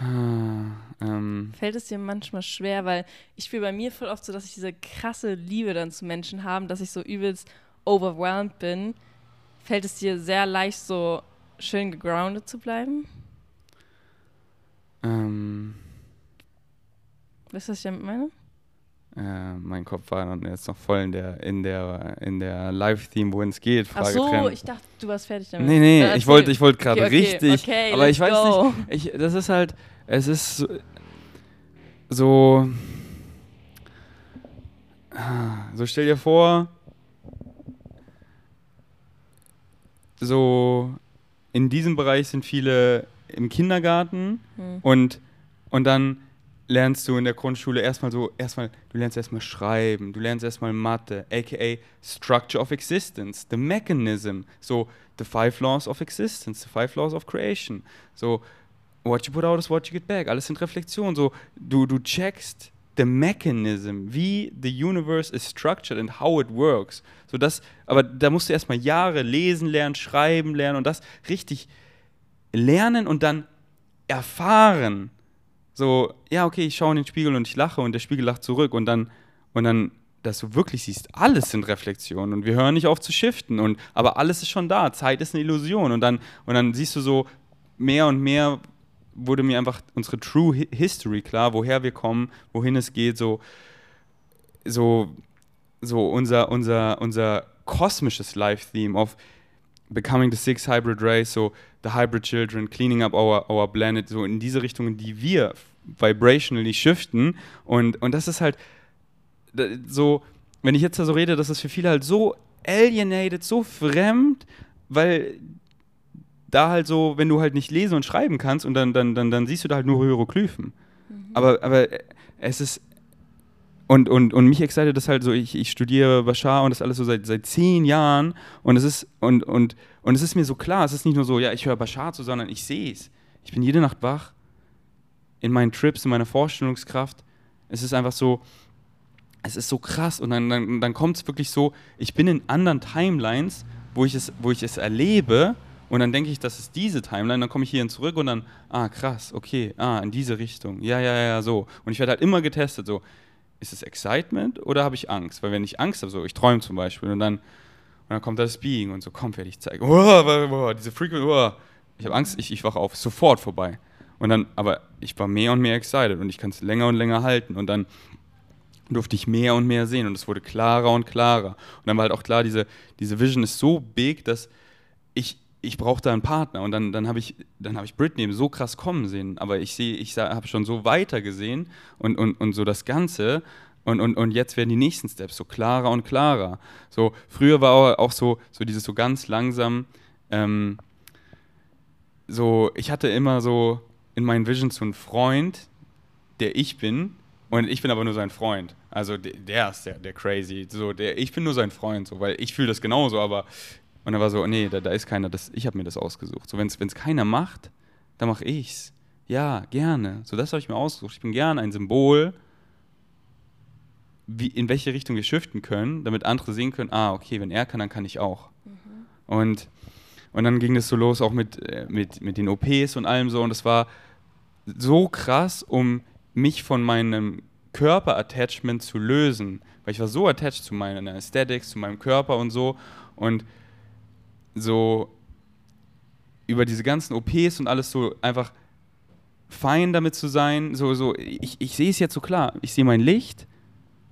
[SPEAKER 2] Ähm, Fällt es dir manchmal schwer, weil ich fühle bei mir voll oft so, dass ich diese krasse Liebe dann zu Menschen habe, dass ich so übelst overwhelmed bin. Fällt es dir sehr leicht, so schön gegroundet zu bleiben? Ähm. Weißt du, was ich damit meine?
[SPEAKER 1] Äh, mein Kopf war jetzt noch voll in der, in der, in der Live-Theme, wohin es geht.
[SPEAKER 2] Frage Ach so, trennen. ich dachte, du warst fertig damit.
[SPEAKER 1] Nee, nee, ich wollte ich wollt gerade okay, okay, richtig, okay, aber ich weiß go. nicht, ich, das ist halt, es ist so, so, so stell dir vor, so in diesem Bereich sind viele im Kindergarten hm. und, und dann lernst du in der Grundschule erstmal so, erstmal, du lernst erstmal schreiben, du lernst erstmal Mathe, aka Structure of Existence, the mechanism, so the five laws of existence, the five laws of creation, so what you put out is what you get back, alles sind Reflexionen, so du, du checkst the mechanism, wie the universe is structured and how it works, so das, aber da musst du erstmal Jahre lesen lernen, schreiben lernen und das richtig lernen und dann erfahren, so, ja, okay, ich schaue in den Spiegel und ich lache und der Spiegel lacht zurück und dann, und dann, dass du wirklich siehst, alles sind Reflexionen und wir hören nicht auf zu shiften und, aber alles ist schon da, Zeit ist eine Illusion und dann, und dann siehst du so, mehr und mehr wurde mir einfach unsere True History klar, woher wir kommen, wohin es geht, so, so, so unser, unser, unser kosmisches Live-Theme auf becoming the sixth hybrid race, so the hybrid children, cleaning up our, our planet, so in diese Richtung, in die wir vibrationally shiften. Und, und das ist halt so, wenn ich jetzt da so rede, das ist für viele halt so alienated, so fremd, weil da halt so, wenn du halt nicht lesen und schreiben kannst und dann, dann, dann, dann siehst du da halt nur Hieroglyphen. Mhm. Aber, aber es ist, und, und, und mich excited das halt so, ich, ich studiere Bashar und das alles so seit, seit zehn Jahren und es ist, und, und, und es ist mir so klar, es ist nicht nur so, ja, ich höre Bashar zu, sondern ich sehe es. Ich bin jede Nacht wach in meinen Trips, in meiner Vorstellungskraft. Es ist einfach so, es ist so krass und dann, dann, dann kommt es wirklich so, ich bin in anderen Timelines, wo ich es, wo ich es erlebe und dann denke ich, das ist diese Timeline, dann komme ich hierhin zurück und dann, ah krass, okay, ah, in diese Richtung, ja, ja, ja, so. Und ich werde halt immer getestet, so, ist es Excitement oder habe ich Angst? Weil wenn ich Angst habe, so ich träume zum Beispiel und dann, und dann kommt das Being und so, komm, werde ich zeigen. Oh, diese Frequency, oh. ich habe Angst, ich, ich wache auf, sofort vorbei. Und dann, aber ich war mehr und mehr excited und ich kann es länger und länger halten und dann durfte ich mehr und mehr sehen und es wurde klarer und klarer. Und dann war halt auch klar, diese, diese Vision ist so big, dass ich, ich brauchte einen Partner. Und dann, dann habe ich, hab ich Britney so krass kommen sehen. Aber ich sehe, ich habe schon so weiter gesehen und, und, und so das Ganze. Und, und, und jetzt werden die nächsten Steps so klarer und klarer. So, früher war auch so, so dieses so ganz langsam, ähm, so, ich hatte immer so in meinen Visions so einen Freund, der ich bin, und ich bin aber nur sein Freund. Also der, der ist der, der crazy. So, der, ich bin nur sein Freund, so, weil ich fühle das genauso, aber und er war so, nee, da, da ist keiner, das, ich habe mir das ausgesucht. So, wenn es keiner macht, dann mache ich's. Ja, gerne. So, das habe ich mir ausgesucht. Ich bin gerne ein Symbol, wie, in welche Richtung wir shiften können, damit andere sehen können, ah, okay, wenn er kann, dann kann ich auch. Mhm. Und, und dann ging das so los, auch mit, äh, mit, mit den OPs und allem so. Und das war so krass, um mich von meinem Körper-Attachment zu lösen. Weil ich war so attached zu meinen Aesthetics, zu meinem Körper und so. Und so über diese ganzen OPs und alles so einfach fein damit zu sein. So, so, ich, ich sehe es jetzt so klar. Ich sehe mein Licht,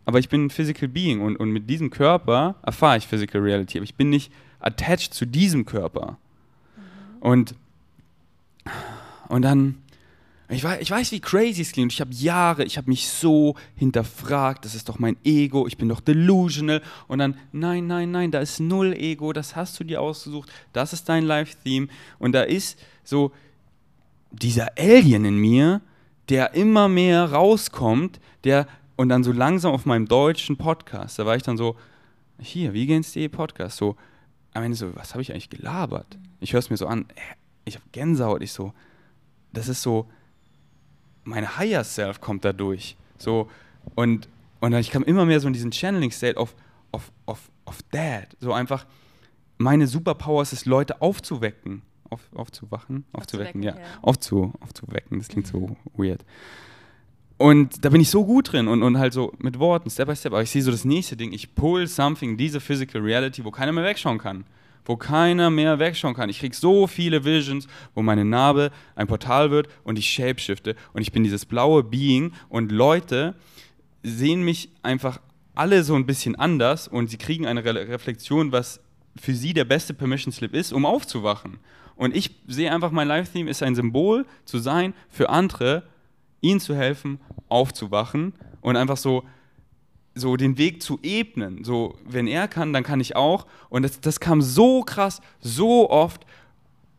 [SPEAKER 1] aber ich bin ein Physical Being und, und mit diesem Körper erfahre ich Physical Reality. Aber ich bin nicht attached zu diesem Körper. Mhm. Und, und dann ich weiß, ich weiß, wie crazy es klingt. Ich habe Jahre, ich habe mich so hinterfragt, das ist doch mein Ego, ich bin doch delusional. Und dann, nein, nein, nein, da ist null Ego, das hast du dir ausgesucht, das ist dein Live-Theme. Und da ist so dieser Alien in mir, der immer mehr rauskommt, der, und dann so langsam auf meinem deutschen Podcast, da war ich dann so, hier, wie geht's dir Podcast? So, am Ende so, was habe ich eigentlich gelabert? Ich höre es mir so an, ich habe Gänsehaut, ich so, das ist so, mein Higher Self kommt da durch. So, und, und ich kam immer mehr so in diesen Channeling-State of, of, of, of Dad. So einfach, meine Superpower ist es, Leute aufzuwecken. Auf, aufzuwachen? Aufzuwecken, ja. ja. Aufzu, aufzuwecken, das klingt so weird. Und da bin ich so gut drin und, und halt so mit Worten, Step by Step. Aber ich sehe so das nächste Ding, ich pull something, diese Physical Reality, wo keiner mehr wegschauen kann wo keiner mehr wegschauen kann. Ich kriege so viele Visions, wo meine Narbe ein Portal wird und ich shapeshifte und ich bin dieses blaue Being und Leute sehen mich einfach alle so ein bisschen anders und sie kriegen eine Re Reflexion, was für sie der beste Permission Slip ist, um aufzuwachen. Und ich sehe einfach, mein Live-Theme ist ein Symbol zu sein für andere, ihnen zu helfen, aufzuwachen und einfach so so den Weg zu ebnen. So, wenn er kann, dann kann ich auch. Und das, das kam so krass, so oft.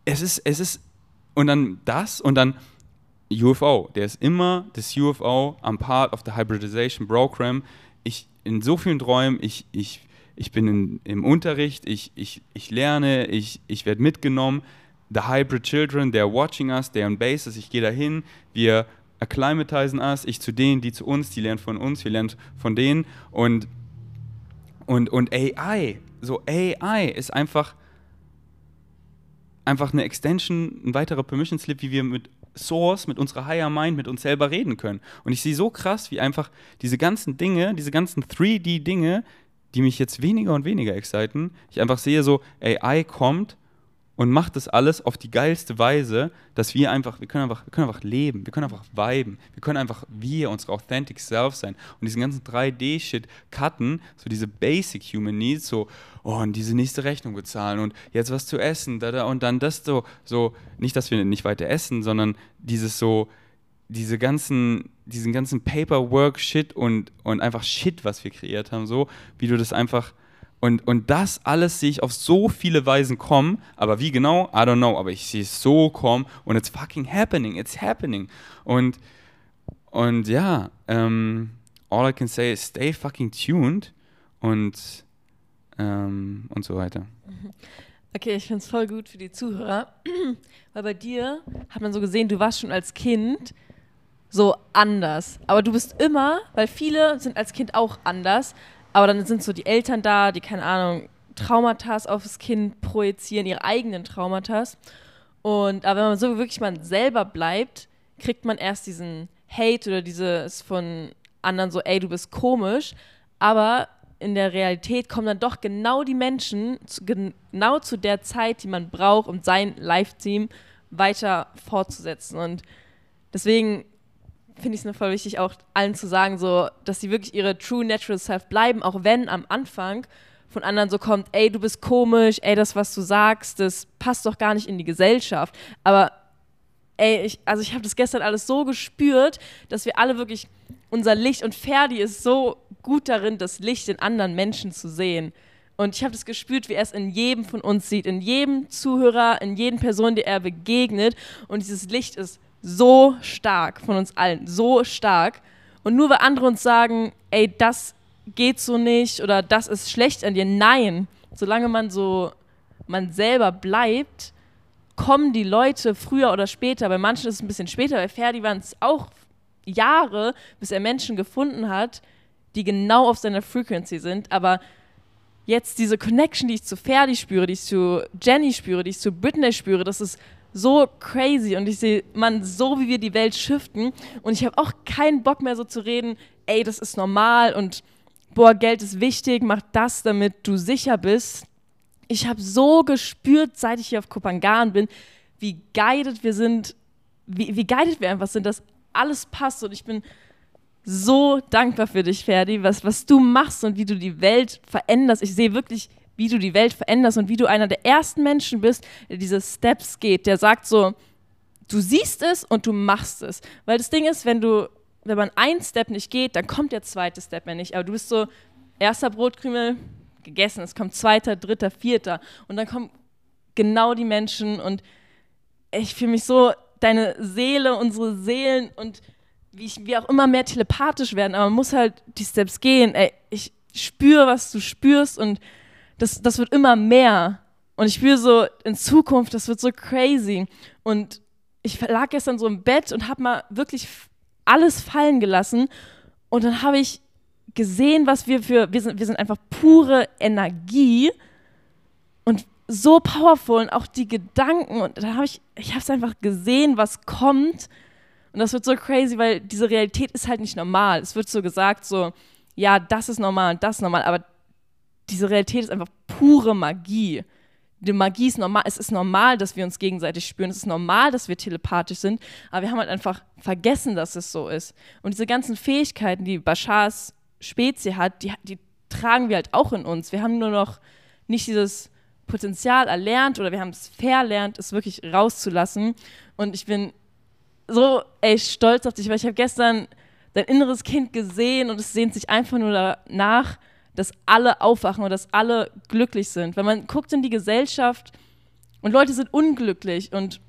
[SPEAKER 1] Es ist, es ist, und dann das und dann UFO. Der ist immer das UFO am Part of the Hybridization Program. Ich, in so vielen Träumen, ich, ich, ich bin in, im Unterricht, ich, ich, ich lerne, ich, ich werde mitgenommen. The Hybrid Children, they're watching us, they're on bases, ich gehe dahin, wir acclimatisieren us, ich zu denen, die zu uns, die lernen von uns, wir lernen von denen und, und, und AI, so AI ist einfach, einfach eine Extension, ein weiterer Permission Slip, wie wir mit Source, mit unserer Higher Mind, mit uns selber reden können. Und ich sehe so krass, wie einfach diese ganzen Dinge, diese ganzen 3D-Dinge, die mich jetzt weniger und weniger exciten, ich einfach sehe so, AI kommt und macht das alles auf die geilste Weise, dass wir einfach, wir können einfach, wir können einfach leben, wir können einfach viben, wir können einfach wir, unsere authentic self sein und diesen ganzen 3D-Shit cutten, so diese basic human needs, so, oh, und diese nächste Rechnung bezahlen und jetzt was zu essen, da, da, und dann das so, so, nicht, dass wir nicht weiter essen, sondern dieses so, diese ganzen, diesen ganzen Paperwork-Shit und, und einfach Shit, was wir kreiert haben, so, wie du das einfach und, und das alles sehe ich auf so viele Weisen kommen, aber wie genau, I don't know, aber ich sehe es so kommen und it's fucking happening, it's happening. Und, und ja, um, all I can say is stay fucking tuned und, um, und so weiter.
[SPEAKER 2] Okay, ich finde es voll gut für die Zuhörer, weil bei dir hat man so gesehen, du warst schon als Kind so anders. Aber du bist immer, weil viele sind als Kind auch anders, aber dann sind so die Eltern da, die, keine Ahnung, Traumata aufs Kind projizieren, ihre eigenen Traumata. Und aber wenn man so wirklich mal selber bleibt, kriegt man erst diesen Hate oder dieses von anderen so, ey, du bist komisch. Aber in der Realität kommen dann doch genau die Menschen, zu, genau zu der Zeit, die man braucht, um sein Live-Team weiter fortzusetzen. Und deswegen finde ich es voll wichtig, auch allen zu sagen, so, dass sie wirklich ihre True Natural Self bleiben, auch wenn am Anfang von anderen so kommt, ey, du bist komisch, ey, das, was du sagst, das passt doch gar nicht in die Gesellschaft. Aber ey, ich, also ich habe das gestern alles so gespürt, dass wir alle wirklich, unser Licht und Ferdi ist so gut darin, das Licht in anderen Menschen zu sehen. Und ich habe das gespürt, wie er es in jedem von uns sieht, in jedem Zuhörer, in jedem Person, der er begegnet. Und dieses Licht ist so stark von uns allen, so stark. Und nur weil andere uns sagen, ey, das geht so nicht oder das ist schlecht an dir, nein, solange man so man selber bleibt, kommen die Leute früher oder später. Bei manchen ist es ein bisschen später, bei Ferdi waren es auch Jahre, bis er Menschen gefunden hat, die genau auf seiner Frequency sind. Aber jetzt diese Connection, die ich zu Ferdi spüre, die ich zu Jenny spüre, die ich zu Britney spüre, das ist so crazy und ich sehe, man, so wie wir die Welt shiften und ich habe auch keinen Bock mehr so zu reden, ey, das ist normal und boah, Geld ist wichtig, mach das, damit du sicher bist. Ich habe so gespürt, seit ich hier auf Kopangan bin, wie guided wir sind, wie, wie guided wir einfach sind, dass alles passt und ich bin so dankbar für dich, Ferdi, was, was du machst und wie du die Welt veränderst. Ich sehe wirklich wie du die Welt veränderst und wie du einer der ersten Menschen bist, der diese Steps geht, der sagt so, du siehst es und du machst es. Weil das Ding ist, wenn du, wenn man einen Step nicht geht, dann kommt der zweite Step mehr nicht. Aber du bist so, erster Brotkrümel gegessen, es kommt zweiter, dritter, vierter und dann kommen genau die Menschen und ich fühle mich so, deine Seele, unsere Seelen und wie ich, wir auch immer mehr telepathisch werden, aber man muss halt die Steps gehen. Ey, ich spüre, was du spürst und das, das wird immer mehr. Und ich spüre so in Zukunft, das wird so crazy. Und ich lag gestern so im Bett und habe mal wirklich alles fallen gelassen. Und dann habe ich gesehen, was wir für, wir sind, wir sind einfach pure Energie und so powerful und auch die Gedanken. Und dann habe ich, ich habe es einfach gesehen, was kommt. Und das wird so crazy, weil diese Realität ist halt nicht normal. Es wird so gesagt, so, ja, das ist normal und das ist normal, aber diese Realität ist einfach pure Magie. Die Magie ist normal. Es ist normal, dass wir uns gegenseitig spüren. Es ist normal, dass wir telepathisch sind. Aber wir haben halt einfach vergessen, dass es so ist. Und diese ganzen Fähigkeiten, die Bashars Spezie hat, die, die tragen wir halt auch in uns. Wir haben nur noch nicht dieses Potenzial erlernt oder wir haben es verlernt, es wirklich rauszulassen. Und ich bin so echt stolz auf dich, weil ich habe gestern dein inneres Kind gesehen und es sehnt sich einfach nur danach, dass alle aufwachen und dass alle glücklich sind. Wenn man guckt in die Gesellschaft und Leute sind unglücklich und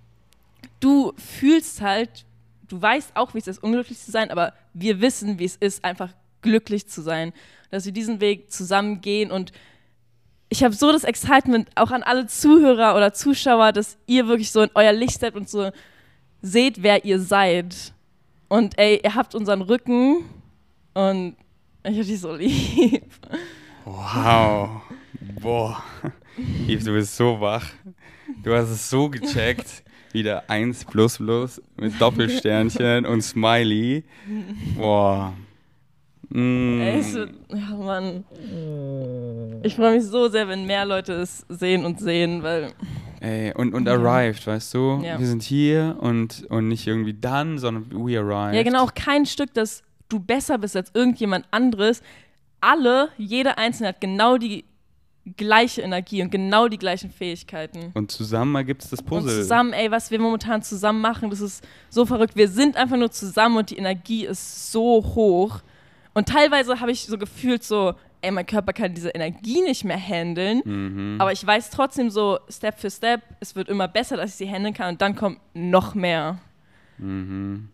[SPEAKER 2] du fühlst halt, du weißt auch, wie es ist, unglücklich zu sein, aber wir wissen, wie es ist, einfach glücklich zu sein. Dass wir diesen Weg zusammen gehen und ich habe so das Excitement auch an alle Zuhörer oder Zuschauer, dass ihr wirklich so in euer Licht seid und so seht, wer ihr seid. Und ey, ihr habt unseren Rücken und ich hab dich so lieb.
[SPEAKER 1] Wow. Boah. Yves, du bist so wach. Du hast es so gecheckt. Wieder 1 plus plus mit Doppelsternchen und Smiley. Boah.
[SPEAKER 2] Mm. Ey, so, ja, Mann. Ich freue mich so sehr, wenn mehr Leute es sehen und sehen, weil
[SPEAKER 1] Ey, und, und arrived, weißt du?
[SPEAKER 2] Ja.
[SPEAKER 1] Wir sind hier und, und nicht irgendwie dann, sondern we arrived.
[SPEAKER 2] Ja, genau, auch kein Stück, dass du besser bist als irgendjemand anderes. Alle, jeder Einzelne hat genau die gleiche Energie und genau die gleichen Fähigkeiten.
[SPEAKER 1] Und zusammen ergibt es das
[SPEAKER 2] Und
[SPEAKER 1] Puzzle.
[SPEAKER 2] zusammen, ey, was wir momentan zusammen machen, das ist so verrückt. Wir sind einfach nur zusammen und die Energie ist so hoch. Und teilweise habe ich so gefühlt so, ey, mein Körper kann diese Energie nicht mehr handeln.
[SPEAKER 1] Mhm.
[SPEAKER 2] Aber ich weiß trotzdem so, Step für Step, es wird immer besser, dass ich sie handeln kann und dann kommt noch mehr.
[SPEAKER 1] Mhm.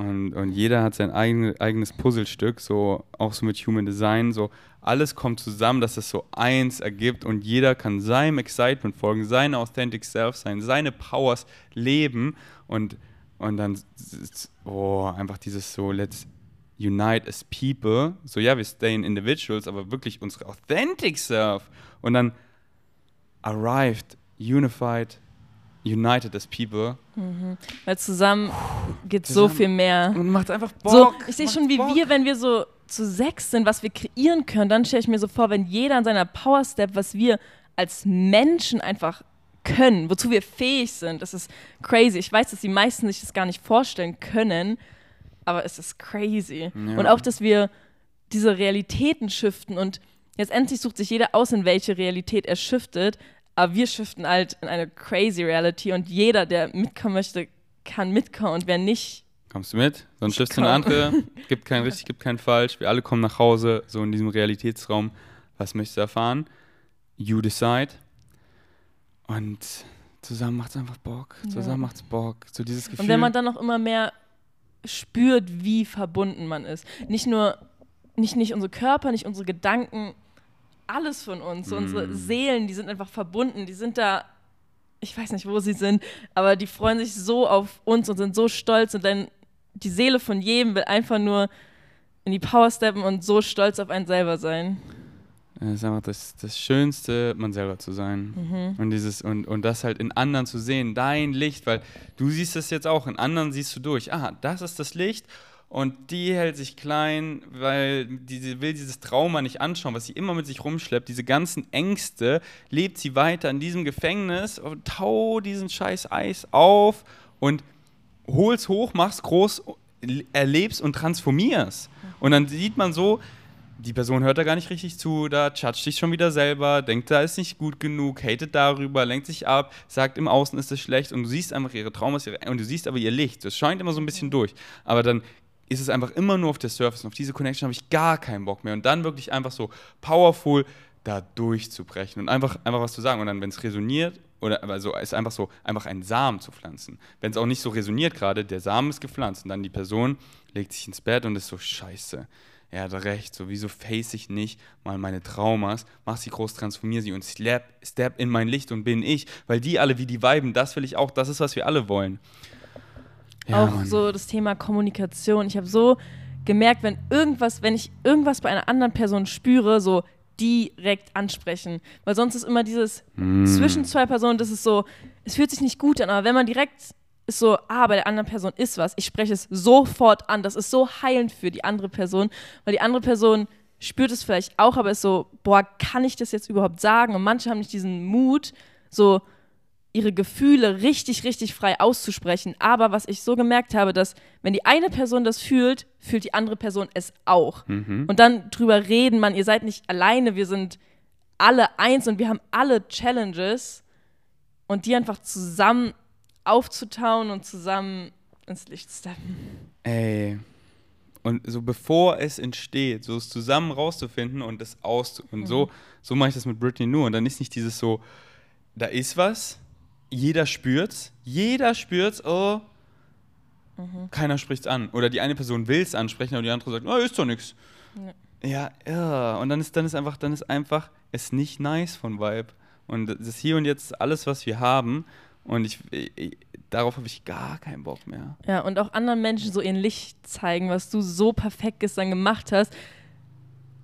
[SPEAKER 1] Und, und jeder hat sein eigen, eigenes Puzzlestück, so auch so mit Human Design, so alles kommt zusammen, dass es so eins ergibt. Und jeder kann seinem Excitement folgen, seine Authentic Self sein, seine Powers leben. Und, und dann, oh, einfach dieses so, let's unite as people, so ja, wir stayen individuals, aber wirklich unsere Authentic Self. Und dann arrived, unified, united as people
[SPEAKER 2] Weil zusammen geht so viel mehr.
[SPEAKER 1] und macht einfach Bock.
[SPEAKER 2] So, ich sehe schon, wie
[SPEAKER 1] Bock.
[SPEAKER 2] wir, wenn wir so zu sechs sind, was wir kreieren können, dann stelle ich mir so vor, wenn jeder an seiner Power Step, was wir als Menschen einfach können, wozu wir fähig sind, das ist crazy. Ich weiß, dass die meisten sich das gar nicht vorstellen können, aber es ist crazy.
[SPEAKER 1] Ja.
[SPEAKER 2] Und auch, dass wir diese Realitäten shiften und jetzt endlich sucht sich jeder aus, in welche Realität er shiftet, aber wir shiften halt in eine crazy Reality und jeder, der mitkommen möchte, kann mitkommen und wer nicht,
[SPEAKER 1] Kommst du mit? Sonst schiffst du eine andere. Gibt kein richtig, gibt kein falsch. Wir alle kommen nach Hause, so in diesem Realitätsraum. Was möchtest du erfahren? You decide. Und zusammen macht's einfach Bock. Zusammen macht's Bock. So dieses Gefühl.
[SPEAKER 2] Und wenn man dann noch immer mehr spürt, wie verbunden man ist. Nicht nur, nicht, nicht unsere Körper, nicht unsere Gedanken, alles von uns, so unsere
[SPEAKER 1] Mm.
[SPEAKER 2] Seelen, die sind einfach verbunden, die sind da, ich weiß nicht, wo sie sind, aber die freuen sich so auf uns und sind so stolz und dann die Seele von jedem will einfach nur in die Power steppen und so stolz auf einen selber sein.
[SPEAKER 1] Das ist einfach das, das Schönste, man selber zu sein.
[SPEAKER 2] Mhm.
[SPEAKER 1] Und dieses, und, und das halt in anderen zu sehen, dein Licht, weil du siehst es jetzt auch, in anderen siehst du durch. Ah, das ist das Licht und die hält sich klein, weil sie will dieses Trauma nicht anschauen, was sie immer mit sich rumschleppt. Diese ganzen Ängste lebt sie weiter in diesem Gefängnis und tau diesen scheiß Eis auf und hol's hoch, mach's groß, erlebst und transformierst. Und dann sieht man so, die Person hört da gar nicht richtig zu, da judgt dich schon wieder selber, denkt, da ist nicht gut genug, hatet darüber, lenkt sich ab, sagt im Außen ist es schlecht und du siehst einfach ihre Traumas ihre, und du siehst aber ihr Licht. Das scheint immer so ein bisschen durch. Aber dann ist es einfach immer nur auf der Surface und auf diese Connection habe ich gar keinen Bock mehr. Und dann wirklich einfach so powerful da durchzubrechen und einfach, einfach was zu sagen. Und dann, wenn es resoniert, oder also ist einfach so, einfach einen Samen zu pflanzen. Wenn es auch nicht so resoniert gerade, der Samen ist gepflanzt und dann die Person legt sich ins Bett und ist so, scheiße, er hat recht, so wieso face ich nicht mal meine Traumas, mach sie groß, transformiere sie und step, step in mein Licht und bin ich, weil die alle wie die Weiben, das will ich auch, das ist, was wir alle wollen. Ja,
[SPEAKER 2] auch
[SPEAKER 1] Mann.
[SPEAKER 2] so das Thema Kommunikation. Ich habe so gemerkt, wenn irgendwas, wenn ich irgendwas bei einer anderen Person spüre, so direkt ansprechen. Weil sonst ist immer dieses
[SPEAKER 1] Mm.
[SPEAKER 2] zwischen zwei Personen, das ist so, es fühlt sich nicht gut an, aber wenn man direkt ist so, ah, bei der anderen Person ist was, ich spreche es sofort an. Das ist so heilend für die andere Person, weil die andere Person spürt es vielleicht auch, aber ist so, boah, kann ich das jetzt überhaupt sagen? Und manche haben nicht diesen Mut, so ihre Gefühle richtig, richtig frei auszusprechen. Aber was ich so gemerkt habe, dass wenn die eine Person das fühlt, fühlt die andere Person es auch.
[SPEAKER 1] Mhm.
[SPEAKER 2] Und dann drüber reden, man, ihr seid nicht alleine, wir sind alle eins und wir haben alle Challenges und die einfach zusammen aufzutauen und zusammen ins Licht steppen.
[SPEAKER 1] Ey. Und so bevor es entsteht, so es zusammen rauszufinden und das auszu. Und so, so mache ich das mit Britney nur. Und dann ist nicht dieses so, da ist was, jeder spürt's, jeder spürt's, oh, keiner spricht's an. Oder die eine Person will es ansprechen, aber die andere sagt, oh, ist doch nichts. Ja, ja. Und dann ist, dann ist einfach, dann ist einfach es nicht nice von Vibe. Und das ist hier und jetzt alles, was wir haben. Und ich, ich darauf habe ich gar keinen Bock mehr.
[SPEAKER 2] Ja, und auch anderen Menschen so ihr Licht zeigen, was du so perfekt gestern gemacht hast.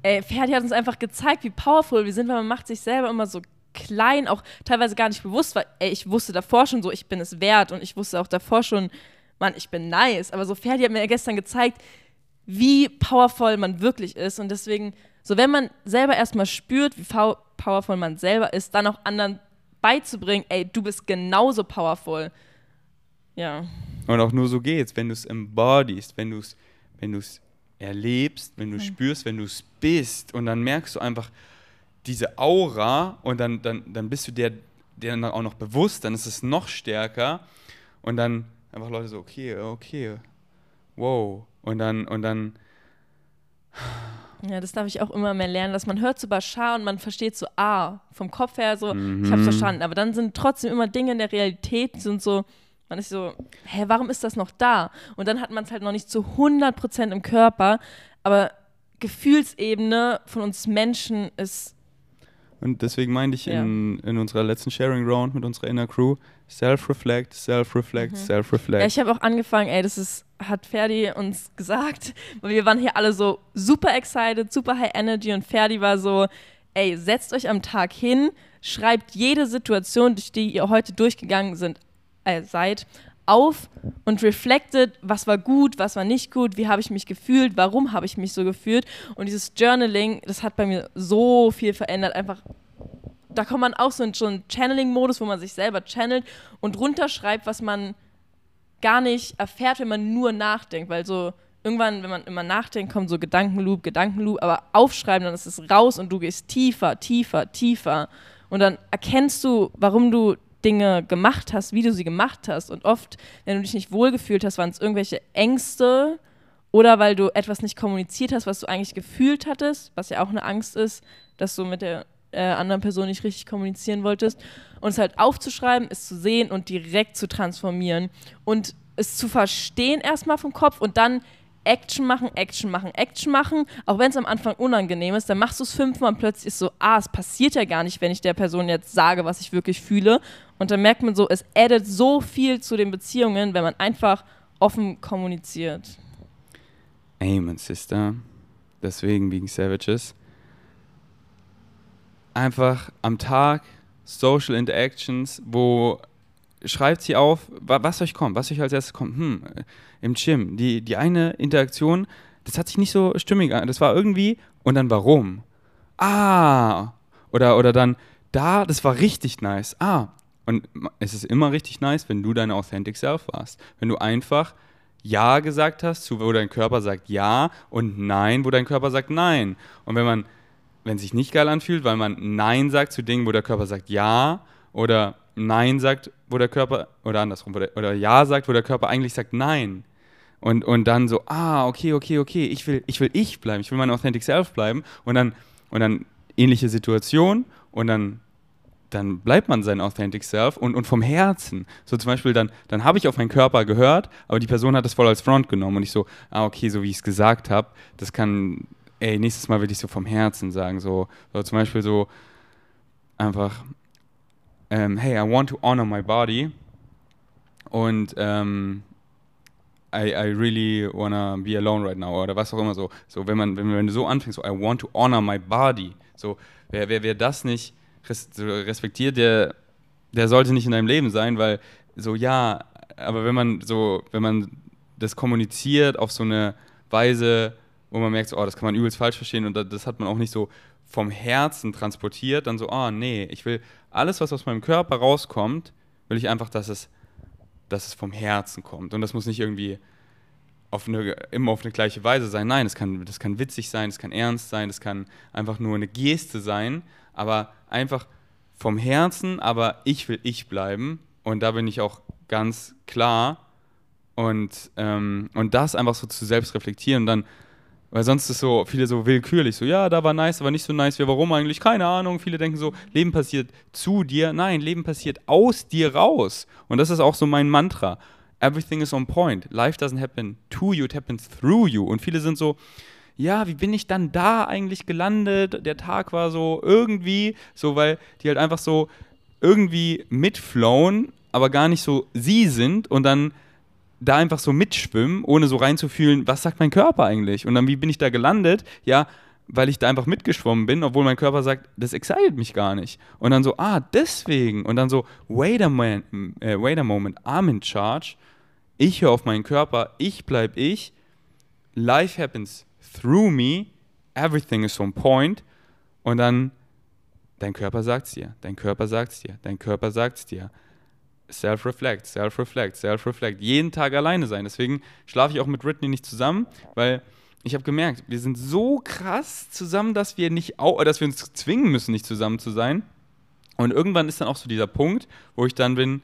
[SPEAKER 2] Ey, Ferdi hat uns einfach gezeigt, wie powerful wir sind, weil man macht sich selber immer so klein, auch teilweise gar nicht bewusst, weil ey, ich wusste davor schon so, ich bin es wert und ich wusste auch davor schon, Mann, ich bin nice. Aber so Ferdi hat mir gestern gezeigt, wie powerful man wirklich ist und deswegen, so wenn man selber erstmal spürt, wie pow- powerful man selber ist, dann auch anderen beizubringen, ey, du bist genauso powerful. Ja.
[SPEAKER 1] Und auch nur so geht's, wenn du es embodiest, wenn du es wenn du's erlebst, wenn du
[SPEAKER 2] Mhm.
[SPEAKER 1] spürst, wenn du es bist und dann merkst du einfach diese Aura und dann, dann, dann bist du der, der dann auch noch bewusst, dann ist es noch stärker und dann einfach Leute so, okay, okay, wow. Und dann, und dann,
[SPEAKER 2] Ja, das darf ich auch immer mehr lernen, dass man hört so Bashar und man versteht so, ah, vom Kopf her so, ich hab's
[SPEAKER 1] Mhm.
[SPEAKER 2] verstanden. Aber dann sind trotzdem immer Dinge in der Realität, sind so, man ist so, hä, warum ist das noch da? Und dann hat man es halt noch nicht zu 100% im Körper, aber Gefühlsebene von uns Menschen ist,
[SPEAKER 1] und deswegen meinte ich
[SPEAKER 2] Ja.
[SPEAKER 1] in, in unserer letzten Sharing Round mit unserer Inner Crew, self-reflect, self-reflect,
[SPEAKER 2] Mhm.
[SPEAKER 1] self-reflect.
[SPEAKER 2] ja, ich habe auch angefangen, ey, das ist, hat Ferdi uns gesagt, weil wir waren hier alle so super excited, super high energy und Ferdi war so, ey, setzt euch am Tag hin, schreibt jede Situation, durch die ihr heute durchgegangen sind, äh, seid, auf und reflected, was war gut, was war nicht gut, wie habe ich mich gefühlt, warum habe ich mich so gefühlt. Und dieses Journaling, das hat bei mir so viel verändert. Einfach, da kommt man auch so in so einen Channeling-Modus, wo man sich selber channelt und runterschreibt, was man gar nicht erfährt, wenn man nur nachdenkt. Weil so irgendwann, wenn man immer nachdenkt, kommt so Gedankenloop, Gedankenloop, aber aufschreiben, dann ist es raus und du gehst tiefer, tiefer, tiefer. Und dann erkennst du, warum du Dinge gemacht hast, wie du sie gemacht hast. Und oft, wenn du dich nicht wohlgefühlt hast, waren es irgendwelche Ängste oder weil du etwas nicht kommuniziert hast, was du eigentlich gefühlt hattest, was ja auch eine Angst ist, dass du mit der äh, anderen Person nicht richtig kommunizieren wolltest. Und es halt aufzuschreiben, es zu sehen und direkt zu transformieren und es zu verstehen erstmal vom Kopf und dann Action machen, Action machen, Action machen. Auch wenn es am Anfang unangenehm ist, dann machst du es fünfmal und plötzlich ist so, ah, es passiert ja gar nicht, wenn ich der Person jetzt sage, was ich wirklich fühle. Und dann merkt man so, es addet so viel zu den Beziehungen, wenn man einfach offen kommuniziert.
[SPEAKER 1] Amen, Sister. Deswegen wegen Savages. Einfach am Tag Social Interactions, wo schreibt sie auf, wa- was euch kommt, was euch als erstes kommt. Hm, äh, im Gym. Die, die eine Interaktion, das hat sich nicht so stimmig an. Das war irgendwie, und dann warum? Ah. Oder, oder dann, da, das war richtig nice. Ah. Und es ist immer richtig nice, wenn du deine Authentic Self warst. Wenn du einfach Ja gesagt hast, zu wo dein Körper sagt Ja und Nein, wo dein Körper sagt Nein. Und wenn man, wenn es sich nicht geil anfühlt, weil man Nein sagt zu Dingen, wo der Körper sagt Ja oder Nein sagt, wo der Körper, oder andersrum, der, oder Ja sagt, wo der Körper eigentlich sagt Nein. Und, und dann so, ah, okay, okay, okay, ich will, ich will ich bleiben, ich will mein Authentic Self bleiben. Und dann, und dann ähnliche Situation und dann dann bleibt man sein Authentic Self und, und vom Herzen. So zum Beispiel, dann, dann habe ich auf meinen Körper gehört, aber die Person hat das voll als Front genommen und ich so, ah, okay, so wie ich es gesagt habe, das kann, ey, nächstes Mal will ich so vom Herzen sagen. So, so zum Beispiel so einfach, ähm, hey, I want to honor my body und ähm, I, I really wanna be alone right now oder was auch immer so. So, wenn man, wenn, wenn du so anfängst, so I want to honor my body. So, wer, wer, wer das nicht respektiert, der, der sollte nicht in deinem Leben sein, weil so ja, aber wenn man so, wenn man das kommuniziert auf so eine Weise, wo man merkt, so, oh, das kann man übelst falsch verstehen und das hat man auch nicht so vom Herzen transportiert, dann so, oh nee, ich will alles, was aus meinem Körper rauskommt, will ich einfach, dass es, dass es vom Herzen kommt. Und das muss nicht irgendwie auf eine, immer auf eine gleiche Weise sein. Nein, das kann, das kann witzig sein, das kann ernst sein, das kann einfach nur eine Geste sein, aber einfach vom Herzen, aber ich will ich bleiben. Und da bin ich auch ganz klar. Und, ähm, und das einfach so zu selbst reflektieren und dann, weil sonst ist so viele so willkürlich, so ja, da war nice, aber nicht so nice, ja, warum eigentlich? Keine Ahnung. Viele denken so, Leben passiert zu dir. Nein, Leben passiert aus dir raus. Und das ist auch so mein Mantra. Everything is on point. Life doesn't happen to you, it happens through you. Und viele sind so, ja, wie bin ich dann da eigentlich gelandet? Der Tag war so irgendwie, so weil die halt einfach so irgendwie mitflowen, aber gar nicht so sie sind und dann da einfach so mitschwimmen, ohne so reinzufühlen, was sagt mein Körper eigentlich? Und dann, wie bin ich da gelandet? Ja, weil ich da einfach mitgeschwommen bin, obwohl mein Körper sagt, das excited mich gar nicht. Und dann so, ah, deswegen. Und dann so, wait a, man, äh, wait a moment, I'm in charge. Ich höre auf meinen Körper, ich bleib ich. Life happens through me. Everything is on point. Und dann dein Körper sagt's dir, dein Körper sagt's dir, dein Körper sagt's dir. Self-reflect, self-reflect, self-reflect. Jeden Tag alleine sein. Deswegen schlafe ich auch mit Britney nicht zusammen, weil ich habe gemerkt, wir sind so krass zusammen, dass wir nicht, dass wir uns zwingen müssen, nicht zusammen zu sein. Und irgendwann ist dann auch so dieser Punkt, wo ich dann bin,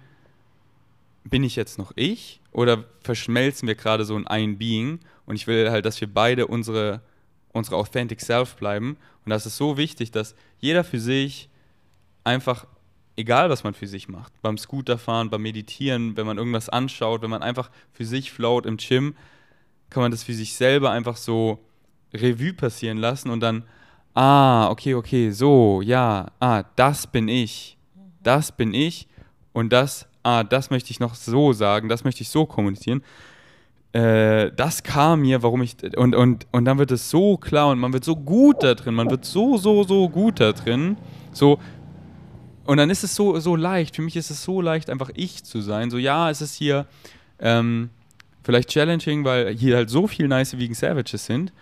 [SPEAKER 1] bin ich jetzt noch ich oder verschmelzen wir gerade so in ein Being? Und ich will halt, dass wir beide unsere, unsere authentic self bleiben. Und das ist so wichtig, dass jeder für sich einfach, egal was man für sich macht, beim Scooterfahren, beim Meditieren, wenn man irgendwas anschaut, wenn man einfach für sich float im Gym, kann man das für sich selber einfach so Revue passieren lassen und dann, ah, okay, okay, so, ja, ah, das bin ich. Das bin ich und das ah, das möchte ich noch so sagen, das möchte ich so kommunizieren. Äh, das kam mir, warum ich. Und, und, und dann wird es so klar und man wird so gut da drin, man wird so, so, so gut da drin. So. Und dann ist es so, so leicht. Für mich ist es so leicht, einfach ich zu sein. So, ja, es ist hier ähm, vielleicht challenging, weil hier halt so viel nice Vegan Savages sind.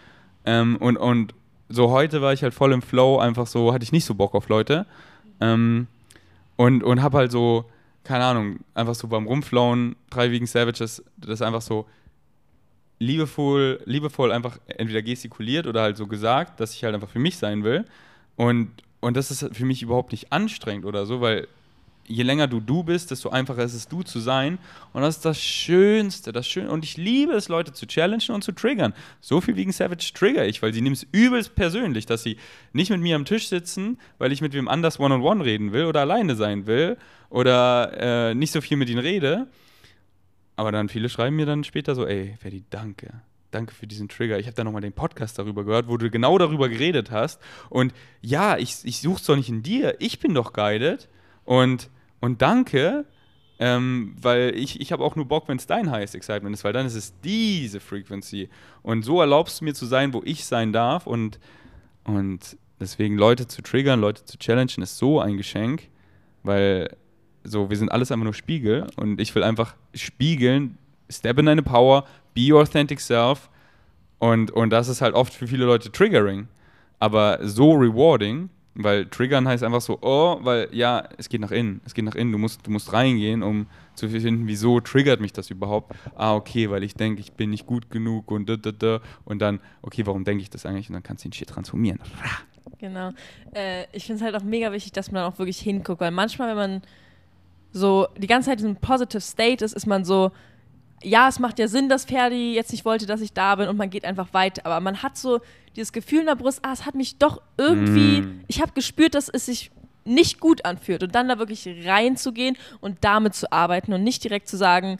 [SPEAKER 1] Ähm, und, und so heute war ich halt voll im Flow, einfach so, hatte ich nicht so Bock auf Leute. Ähm, und und habe halt so keine Ahnung, einfach so beim Rumflauen, drei Vegan Savages, das einfach so liebevoll, liebevoll einfach entweder gestikuliert oder halt so gesagt, dass ich halt einfach für mich sein will. Und, und das ist für mich überhaupt nicht anstrengend oder so, weil je länger du du bist, desto einfacher ist es, du zu sein. Und das ist das Schönste, das Schönste. Und ich liebe es, Leute zu challengen und zu triggern. So viel wegen Savage trigger ich, weil sie nehmen es übelst persönlich, dass sie nicht mit mir am Tisch sitzen, weil ich mit wem anders one-on-one -on -one reden will oder alleine sein will oder äh, nicht so viel mit ihnen rede. Aber dann viele schreiben mir dann später so, ey, Ferdi, danke. Danke für diesen Trigger. Ich habe da nochmal den Podcast darüber gehört, wo du genau darüber geredet hast. Und ja, ich, ich suche es doch nicht in dir. Ich bin doch guided. Und und danke, ähm, weil ich, ich habe auch nur Bock, wenn es dein Highest Excitement ist, weil dann ist es diese Frequency. Und so erlaubst du mir zu sein, wo ich sein darf. Und, und deswegen Leute zu triggern, Leute zu challengen, ist so ein Geschenk, weil so, wir sind alles einfach nur Spiegel und ich will einfach spiegeln, step in deine Power, be your authentic self. Und, und das ist halt oft für viele Leute triggering, aber so rewarding weil triggern heißt einfach so, oh, weil ja, es geht nach innen, es geht nach innen, du musst, du musst reingehen, um zu finden, wieso triggert mich das überhaupt? Ah, okay, weil ich denke, ich bin nicht gut genug und da, da, da. Und dann, okay, warum denke ich das eigentlich? Und dann kannst du den Shit transformieren.
[SPEAKER 2] Genau. Äh, ich finde es halt auch mega wichtig, dass man auch wirklich hinguckt, weil manchmal, wenn man so die ganze Zeit in diesem Positive State ist, ist man so, ja, es macht ja Sinn, dass Ferdi jetzt nicht wollte, dass ich da bin und man geht einfach weiter. Aber man hat so dieses Gefühl in der Brust, ah, es hat mich doch irgendwie, mm. ich habe gespürt, dass es sich nicht gut anfühlt. Und dann da wirklich reinzugehen und damit zu arbeiten und nicht direkt zu sagen,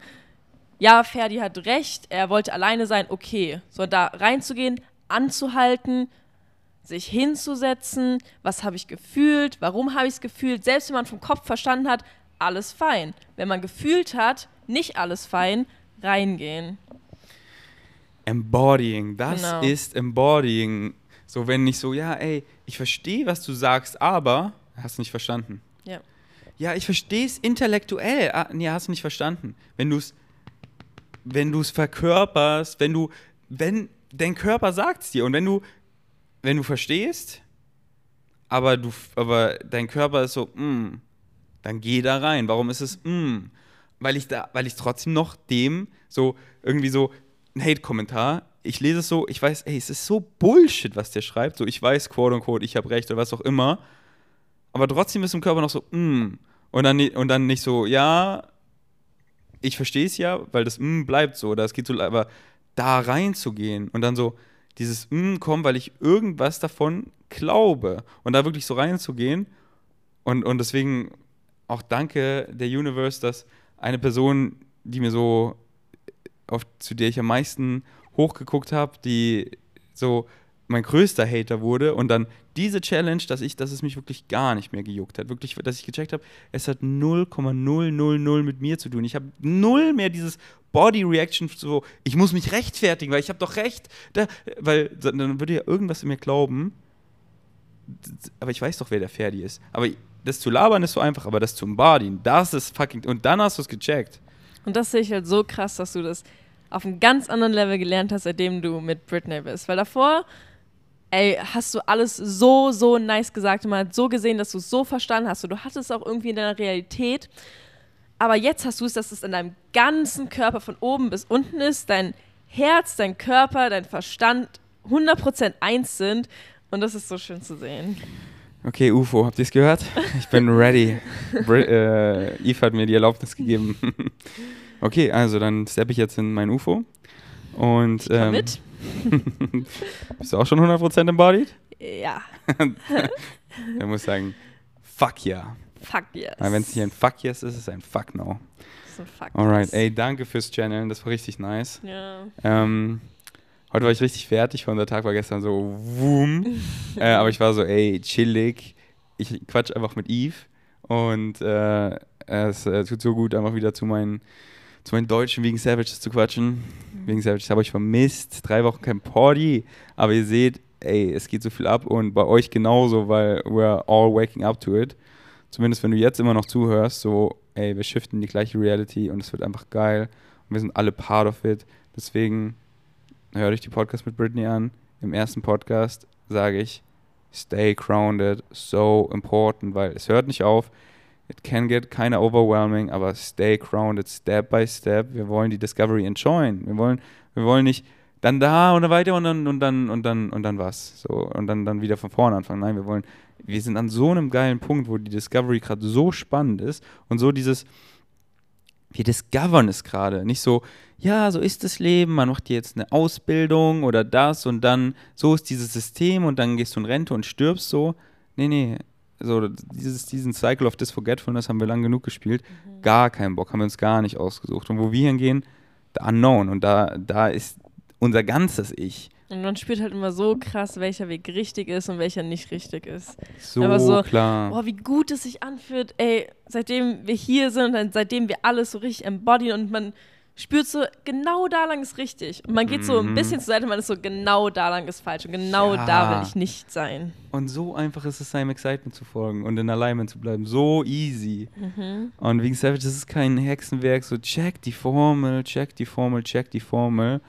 [SPEAKER 2] ja, Ferdi hat recht, er wollte alleine sein, okay. Sondern da reinzugehen, anzuhalten, sich hinzusetzen, was habe ich gefühlt, warum habe ich es gefühlt, selbst wenn man vom Kopf verstanden hat, alles fein. Wenn man gefühlt hat, nicht alles fein, reingehen.
[SPEAKER 1] Embodying, das genau. ist Embodying. So, wenn nicht so, ja, ey, ich verstehe, was du sagst, aber hast du nicht verstanden.
[SPEAKER 2] Ja.
[SPEAKER 1] Ja, ich verstehe es intellektuell. Ah, nee, hast du nicht verstanden. Wenn du es wenn du es verkörperst, wenn du wenn dein Körper sagt es dir und wenn du wenn du verstehst, aber du aber dein Körper ist so, mm, dann geh da rein. Warum ist es mm? Weil ich da, weil ich trotzdem noch dem so irgendwie so ein Hate-Kommentar, ich lese es so, ich weiß, ey, es ist so Bullshit, was der schreibt, so ich weiß, quote unquote, ich habe recht oder was auch immer, aber trotzdem ist im Körper noch so, mm, und dann, und dann nicht so, ja, ich verstehe es ja, weil das mm bleibt so, oder es geht so, aber da reinzugehen und dann so dieses mm kommen, weil ich irgendwas davon glaube und da wirklich so reinzugehen und, und deswegen auch danke der Universe, dass eine Person, die mir so, auf, zu der ich am meisten hochgeguckt habe, die so mein größter Hater wurde und dann diese Challenge, dass ich, dass es mich wirklich gar nicht mehr gejuckt hat, wirklich, dass ich gecheckt habe, es hat 0,000 mit mir zu tun. Ich habe null mehr dieses Body Reaction so, ich muss mich rechtfertigen, weil ich habe doch recht, da, weil dann würde ja irgendwas in mir glauben, aber ich weiß doch, wer der Ferdi ist. Aber das zu labern ist so einfach, aber das zu embodyen, das ist fucking. Und dann hast du es gecheckt.
[SPEAKER 2] Und das sehe ich halt so krass, dass du das auf einem ganz anderen Level gelernt hast, seitdem du mit Britney bist. Weil davor ey, hast du alles so, so nice gesagt und man hat so gesehen, dass du es so verstanden hast. Und du hattest es auch irgendwie in deiner Realität. Aber jetzt hast du es, dass es in deinem ganzen Körper von oben bis unten ist, dein Herz, dein Körper, dein Verstand 100% eins sind. Und das ist so schön zu sehen.
[SPEAKER 1] Okay, UFO, habt ihr es gehört? Ich bin ready. Br äh, Eve hat mir die Erlaubnis gegeben. okay, also dann steppe ich jetzt in mein UFO. Und,
[SPEAKER 2] Komm
[SPEAKER 1] ähm,
[SPEAKER 2] mit.
[SPEAKER 1] bist du auch schon 100% embodied?
[SPEAKER 2] Ja,
[SPEAKER 1] Dann muss ich sagen, fuck yeah.
[SPEAKER 2] fuck yes.
[SPEAKER 1] Wenn es nicht ein fuck yes ist, ist es ein fuck no.
[SPEAKER 2] Das ist ein fuck
[SPEAKER 1] Alright,
[SPEAKER 2] yes.
[SPEAKER 1] ey, danke fürs Channeln, das war richtig nice.
[SPEAKER 2] Ja.
[SPEAKER 1] Ähm, heute war ich richtig fertig, weil unser Tag war gestern so wum. äh, aber ich war so, ey, chillig. Ich quatsch einfach mit Eve und äh, es äh, tut so gut, einfach wieder zu meinen, zu meinen Deutschen wegen Savages zu quatschen. Wegen Savages habe ich vermisst. Drei Wochen kein Party, aber ihr seht, ey, es geht so viel ab und bei euch genauso, weil we're all waking up to it. Zumindest wenn du jetzt immer noch zuhörst, so, ey, wir shiften die gleiche Reality und es wird einfach geil und wir sind alle part of it. Deswegen hört euch die Podcast mit Britney an. Im ersten Podcast sage ich, stay grounded, so important, weil es hört nicht auf. It can get kind of overwhelming, aber stay grounded, step by step. Wir wollen die Discovery enjoyen. Wir wollen, wir wollen nicht dann da und dann weiter und dann und dann und dann und dann was. So und dann, dann wieder von vorne anfangen. Nein, wir wollen, wir sind an so einem geilen Punkt, wo die Discovery gerade so spannend ist und so dieses, wir discovern es gerade. Nicht so, ja, so ist das Leben, man macht dir jetzt eine Ausbildung oder das und dann, so ist dieses System und dann gehst du in Rente und stirbst so. Nee, nee. So, dieses, diesen Cycle of Disforgetfulness haben wir lang genug gespielt. Gar keinen Bock, haben wir uns gar nicht ausgesucht. Und wo wir hingehen, the unknown. Und da, da ist unser ganzes Ich.
[SPEAKER 2] Und man spürt halt immer so krass, welcher Weg richtig ist und welcher nicht richtig ist.
[SPEAKER 1] So,
[SPEAKER 2] Aber so,
[SPEAKER 1] klar.
[SPEAKER 2] Boah, wie gut es sich anfühlt, ey, seitdem wir hier sind und seitdem wir alles so richtig embodyen und man spürt so, genau da lang ist richtig. Und man geht so ein
[SPEAKER 1] Mhm.
[SPEAKER 2] bisschen zur Seite, man ist so, genau da lang ist falsch und genau
[SPEAKER 1] Ja.
[SPEAKER 2] da will ich nicht sein.
[SPEAKER 1] Und so einfach ist es, seinem Excitement zu folgen und in Alignment zu bleiben. So easy.
[SPEAKER 2] Mhm.
[SPEAKER 1] Und wegen Savage, das ist kein Hexenwerk. So, check die Formel, check die Formel, check die Formel.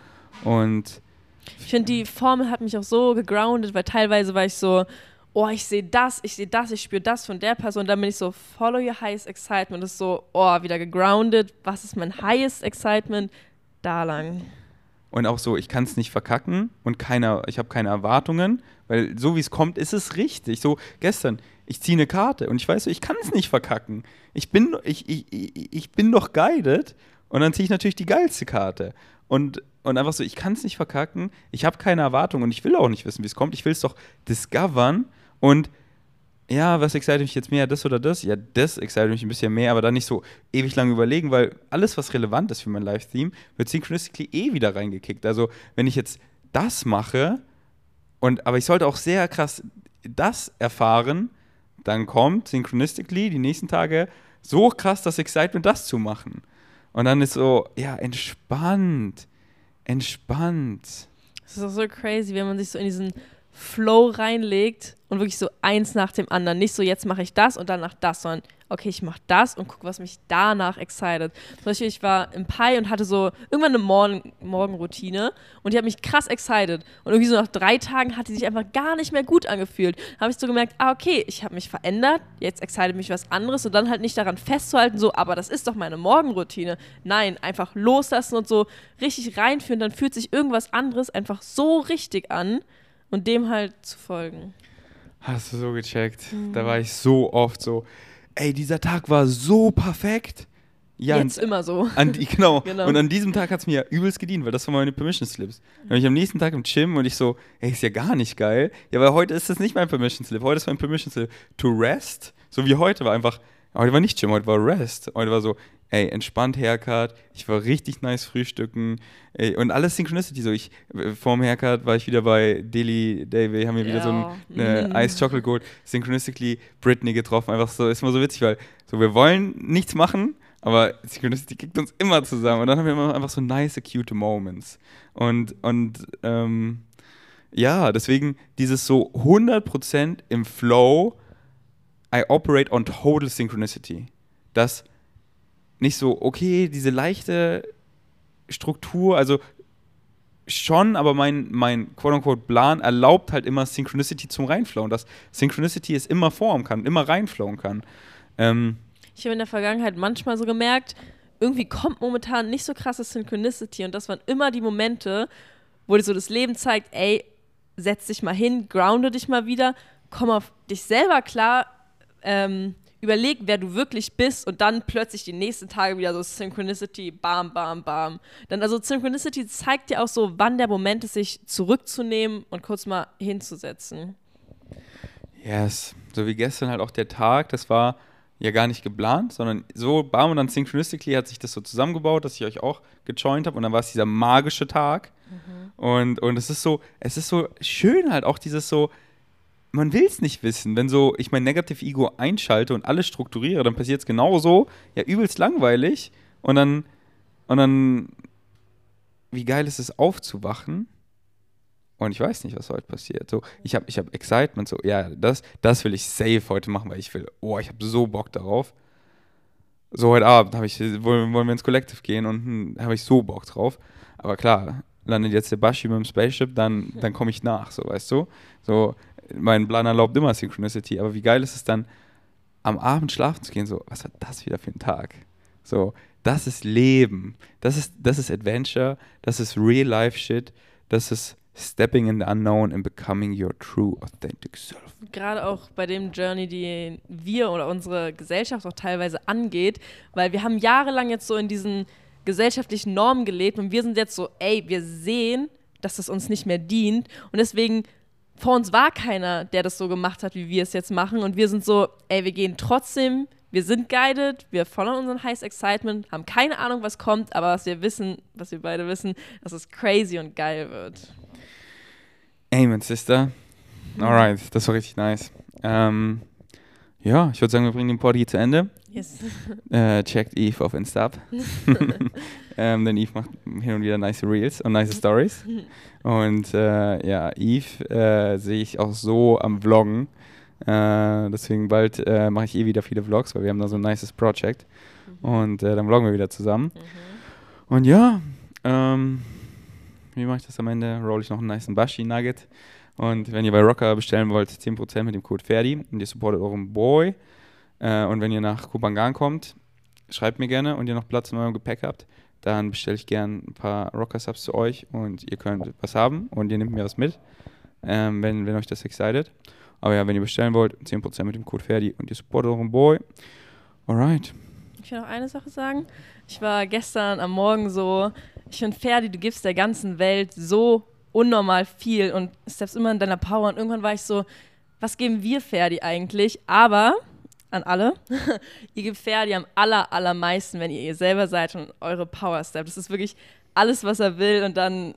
[SPEAKER 1] Und
[SPEAKER 2] Ich finde, die Formel hat mich auch so gegroundet, weil teilweise war ich so, oh, ich sehe das, ich sehe das, ich spüre das von der Person. Dann bin ich so, follow your highest excitement. Das ist so, oh, wieder gegroundet. Was ist mein highest excitement? Da lang.
[SPEAKER 1] Und auch so, ich kann es nicht verkacken und keine, ich habe keine Erwartungen, weil so wie es kommt, ist es richtig. So gestern, ich ziehe eine Karte und ich weiß so, ich kann es nicht verkacken. Ich bin, ich, ich, ich, ich bin doch guided und dann ziehe ich natürlich die geilste Karte. Und, und einfach so, ich kann es nicht verkacken, ich habe keine Erwartungen und ich will auch nicht wissen, wie es kommt. Ich will es doch discovern und ja, was excited mich jetzt mehr, das oder das? Ja, das excited mich ein bisschen mehr, aber dann nicht so ewig lang überlegen, weil alles, was relevant ist für mein Live-Theme, wird synchronistically eh wieder reingekickt. Also, wenn ich jetzt das mache, und aber ich sollte auch sehr krass das erfahren, dann kommt synchronistically die nächsten Tage so krass das Excitement, das zu machen. Und dann ist so, ja, entspannt, entspannt.
[SPEAKER 2] Das ist auch so crazy, wenn man sich so in diesen Flow reinlegt und wirklich so eins nach dem anderen. Nicht so, jetzt mache ich das und danach das, sondern okay, ich mache das und gucke, was mich danach excited. Zum Beispiel, ich war im Pi und hatte so irgendwann eine Morgen Morgenroutine und die hat mich krass excited. Und irgendwie so nach drei Tagen hat die sich einfach gar nicht mehr gut angefühlt. Habe ich so gemerkt, ah, okay, ich habe mich verändert, jetzt excited mich was anderes und dann halt nicht daran festzuhalten, so, aber das ist doch meine Morgenroutine. Nein, einfach loslassen und so richtig reinführen, dann fühlt sich irgendwas anderes einfach so richtig an und dem halt zu folgen.
[SPEAKER 1] Hast du so gecheckt? Da war ich so oft so, ey, dieser Tag war so perfekt. Ja,
[SPEAKER 2] Jetzt immer so.
[SPEAKER 1] An genau.
[SPEAKER 2] Genau.
[SPEAKER 1] Und an diesem Tag hat es mir übelst gedient, weil das waren meine Permission Slips. Dann bin ich am nächsten Tag im Gym und ich so, ey, ist ja gar nicht geil. Ja, weil heute ist das nicht mein Permission Slip. Heute ist mein Permission Slip to rest. So wie heute war einfach, heute war nicht Gym, heute war Rest. Heute war so, ey, entspannt Haircut. Ich war richtig nice frühstücken. Ey, und alles Synchronicity. So, ich, äh, vorm Haircut war ich wieder bei Day. Wir haben hier wieder so ein, eine
[SPEAKER 2] Mm.
[SPEAKER 1] Ice Chocolate Gold. Synchronistically Britney getroffen. Einfach so, ist immer so witzig, weil so, wir wollen nichts machen, aber Synchronicity kickt uns immer zusammen. Und dann haben wir immer einfach so nice, cute Moments. Und, und ähm, ja, deswegen dieses so 100% im Flow, I operate on total synchronicity. Das nicht so, okay, diese leichte Struktur, also schon, aber mein, mein quote-unquote Plan erlaubt halt immer Synchronicity zum Reinflowen, dass Synchronicity es immer formen kann, immer reinflowen kann. Ähm,
[SPEAKER 2] ich habe in der Vergangenheit manchmal so gemerkt, irgendwie kommt momentan nicht so krasse Synchronicity und das waren immer die Momente, wo dir so das Leben zeigt, ey, setz dich mal hin, grounde dich mal wieder, komm auf dich selber klar, ähm, überleg, wer du wirklich bist und dann plötzlich die nächsten Tage wieder so Synchronicity, bam, bam, bam. Dann also Synchronicity zeigt dir auch so, wann der Moment ist, sich zurückzunehmen und kurz mal hinzusetzen.
[SPEAKER 1] Yes, so wie gestern halt auch der Tag, das war ja gar nicht geplant, sondern so bam und dann synchronistically hat sich das so zusammengebaut, dass ich euch auch gejoint habe und dann war es dieser magische Tag. Mhm. Und, und es ist so, es ist so schön halt auch dieses so, man will es nicht wissen. Wenn so ich mein Negative Ego einschalte und alles strukturiere, dann passiert es genauso. Ja, übelst langweilig. Und dann, und dann, wie geil ist es aufzuwachen? Und ich weiß nicht, was heute passiert. So, ich habe ich hab Excitement, so, ja, das, das will ich safe heute machen, weil ich will, oh, ich habe so Bock darauf. So heute Abend ich, wollen, wollen wir ins Collective gehen und hm, habe ich so Bock drauf. Aber klar, landet jetzt der Bashi mit dem Spaceship, dann, dann komme ich nach, so, weißt du? So, mein Plan erlaubt immer Synchronicity, aber wie geil ist es dann, am Abend schlafen zu gehen, so, was war das wieder für ein Tag? So, das ist Leben, das ist, das ist Adventure, das ist Real-Life-Shit, das ist Stepping in the Unknown and becoming your true, authentic self.
[SPEAKER 2] Gerade auch bei dem Journey, die wir oder unsere Gesellschaft auch teilweise angeht, weil wir haben jahrelang jetzt so in diesen gesellschaftlichen Normen gelebt und wir sind jetzt so, ey, wir sehen, dass das uns nicht mehr dient und deswegen vor uns war keiner, der das so gemacht hat, wie wir es jetzt machen. Und wir sind so, ey, wir gehen trotzdem, wir sind guided, wir folgen unseren Heiß Excitement, haben keine Ahnung, was kommt, aber was wir wissen, was wir beide wissen, dass es crazy und geil wird.
[SPEAKER 1] Amen, Sister. Alright, das war richtig nice. Ähm, ja, ich würde sagen, wir bringen den Party zu Ende.
[SPEAKER 2] Yes.
[SPEAKER 1] Äh, checkt Eve auf Insta ab. ähm, denn Eve macht hin und wieder nice Reels und nice Stories. Und äh, ja, Eve äh, sehe ich auch so am Vloggen. Äh, deswegen bald äh, mache ich eh wieder viele Vlogs, weil wir haben da so ein nices Project. Mhm. Und äh, dann vloggen wir wieder zusammen. Mhm. Und ja, ähm, wie mache ich das am Ende? Roll ich noch einen nice Bashi Nugget. Und wenn ihr bei Rocker bestellen wollt, 10% mit dem Code Ferdi und ihr supportet euren Boy. Äh, und wenn ihr nach Kubangan kommt, schreibt mir gerne und ihr noch Platz in eurem Gepäck habt, dann bestelle ich gerne ein paar Rocker-Subs zu euch und ihr könnt was haben und ihr nehmt mir was mit, ähm, wenn, wenn euch das excited. Aber ja, wenn ihr bestellen wollt, 10% mit dem Code Ferdi und ihr supportet euren Boy. Alright.
[SPEAKER 2] Ich will noch eine Sache sagen. Ich war gestern am Morgen so, ich finde Ferdi, du gibst der ganzen Welt so unnormal viel und steppst immer in deiner Power und irgendwann war ich so, was geben wir Ferdi eigentlich? Aber an alle. ihr gebt Ferdi am aller, allermeisten, wenn ihr ihr selber seid und eure Power Step. Das ist wirklich alles, was er will und dann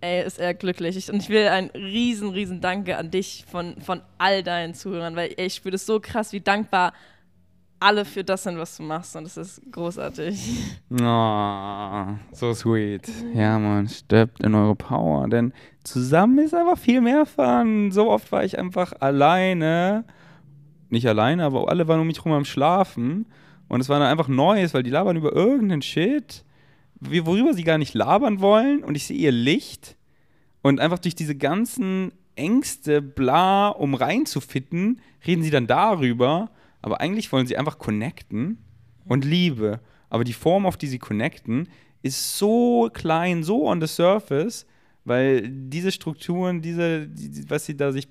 [SPEAKER 2] ey, ist er glücklich. Ich, und ich will ein riesen, riesen Danke an dich von, von all deinen Zuhörern, weil ey, ich spüre das so krass, wie dankbar alle für das sind, was du machst und das ist großartig.
[SPEAKER 1] Oh, so sweet. Ja, man, steppt in eure Power, denn zusammen ist einfach viel mehr Fun. So oft war ich einfach alleine nicht alleine, aber alle waren um mich herum am Schlafen. Und es war dann einfach Neues, weil die labern über irgendeinen Shit, worüber sie gar nicht labern wollen. Und ich sehe ihr Licht. Und einfach durch diese ganzen Ängste, bla, um reinzufitten, reden sie dann darüber. Aber eigentlich wollen sie einfach connecten und Liebe. Aber die Form, auf die sie connecten, ist so klein, so on the surface, weil diese Strukturen, diese, die, was sie da sich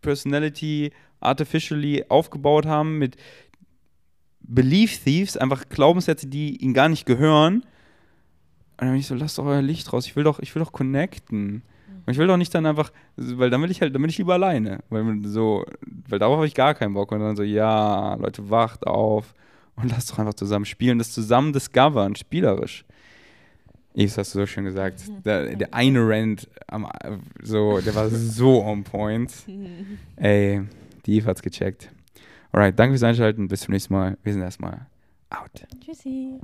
[SPEAKER 1] Personality artificially aufgebaut haben mit Belief Thieves, einfach Glaubenssätze, die ihnen gar nicht gehören. Und dann bin ich so, lasst doch euer Licht raus. Ich will doch, ich will doch connecten. Und ich will doch nicht dann einfach, weil dann will ich halt, dann bin ich lieber alleine. Weil so, weil darauf habe ich gar keinen Bock. Und dann so, ja, Leute, wacht auf und lasst doch einfach zusammen spielen. Das zusammen discovern, spielerisch. Yves, hast du so schön gesagt. Mhm. Der, der eine Rand, so, der war so on point. Ey, die Eve hat's gecheckt. Alright, danke fürs Einschalten. Bis zum nächsten Mal. Wir sind erstmal out.
[SPEAKER 2] Tschüssi.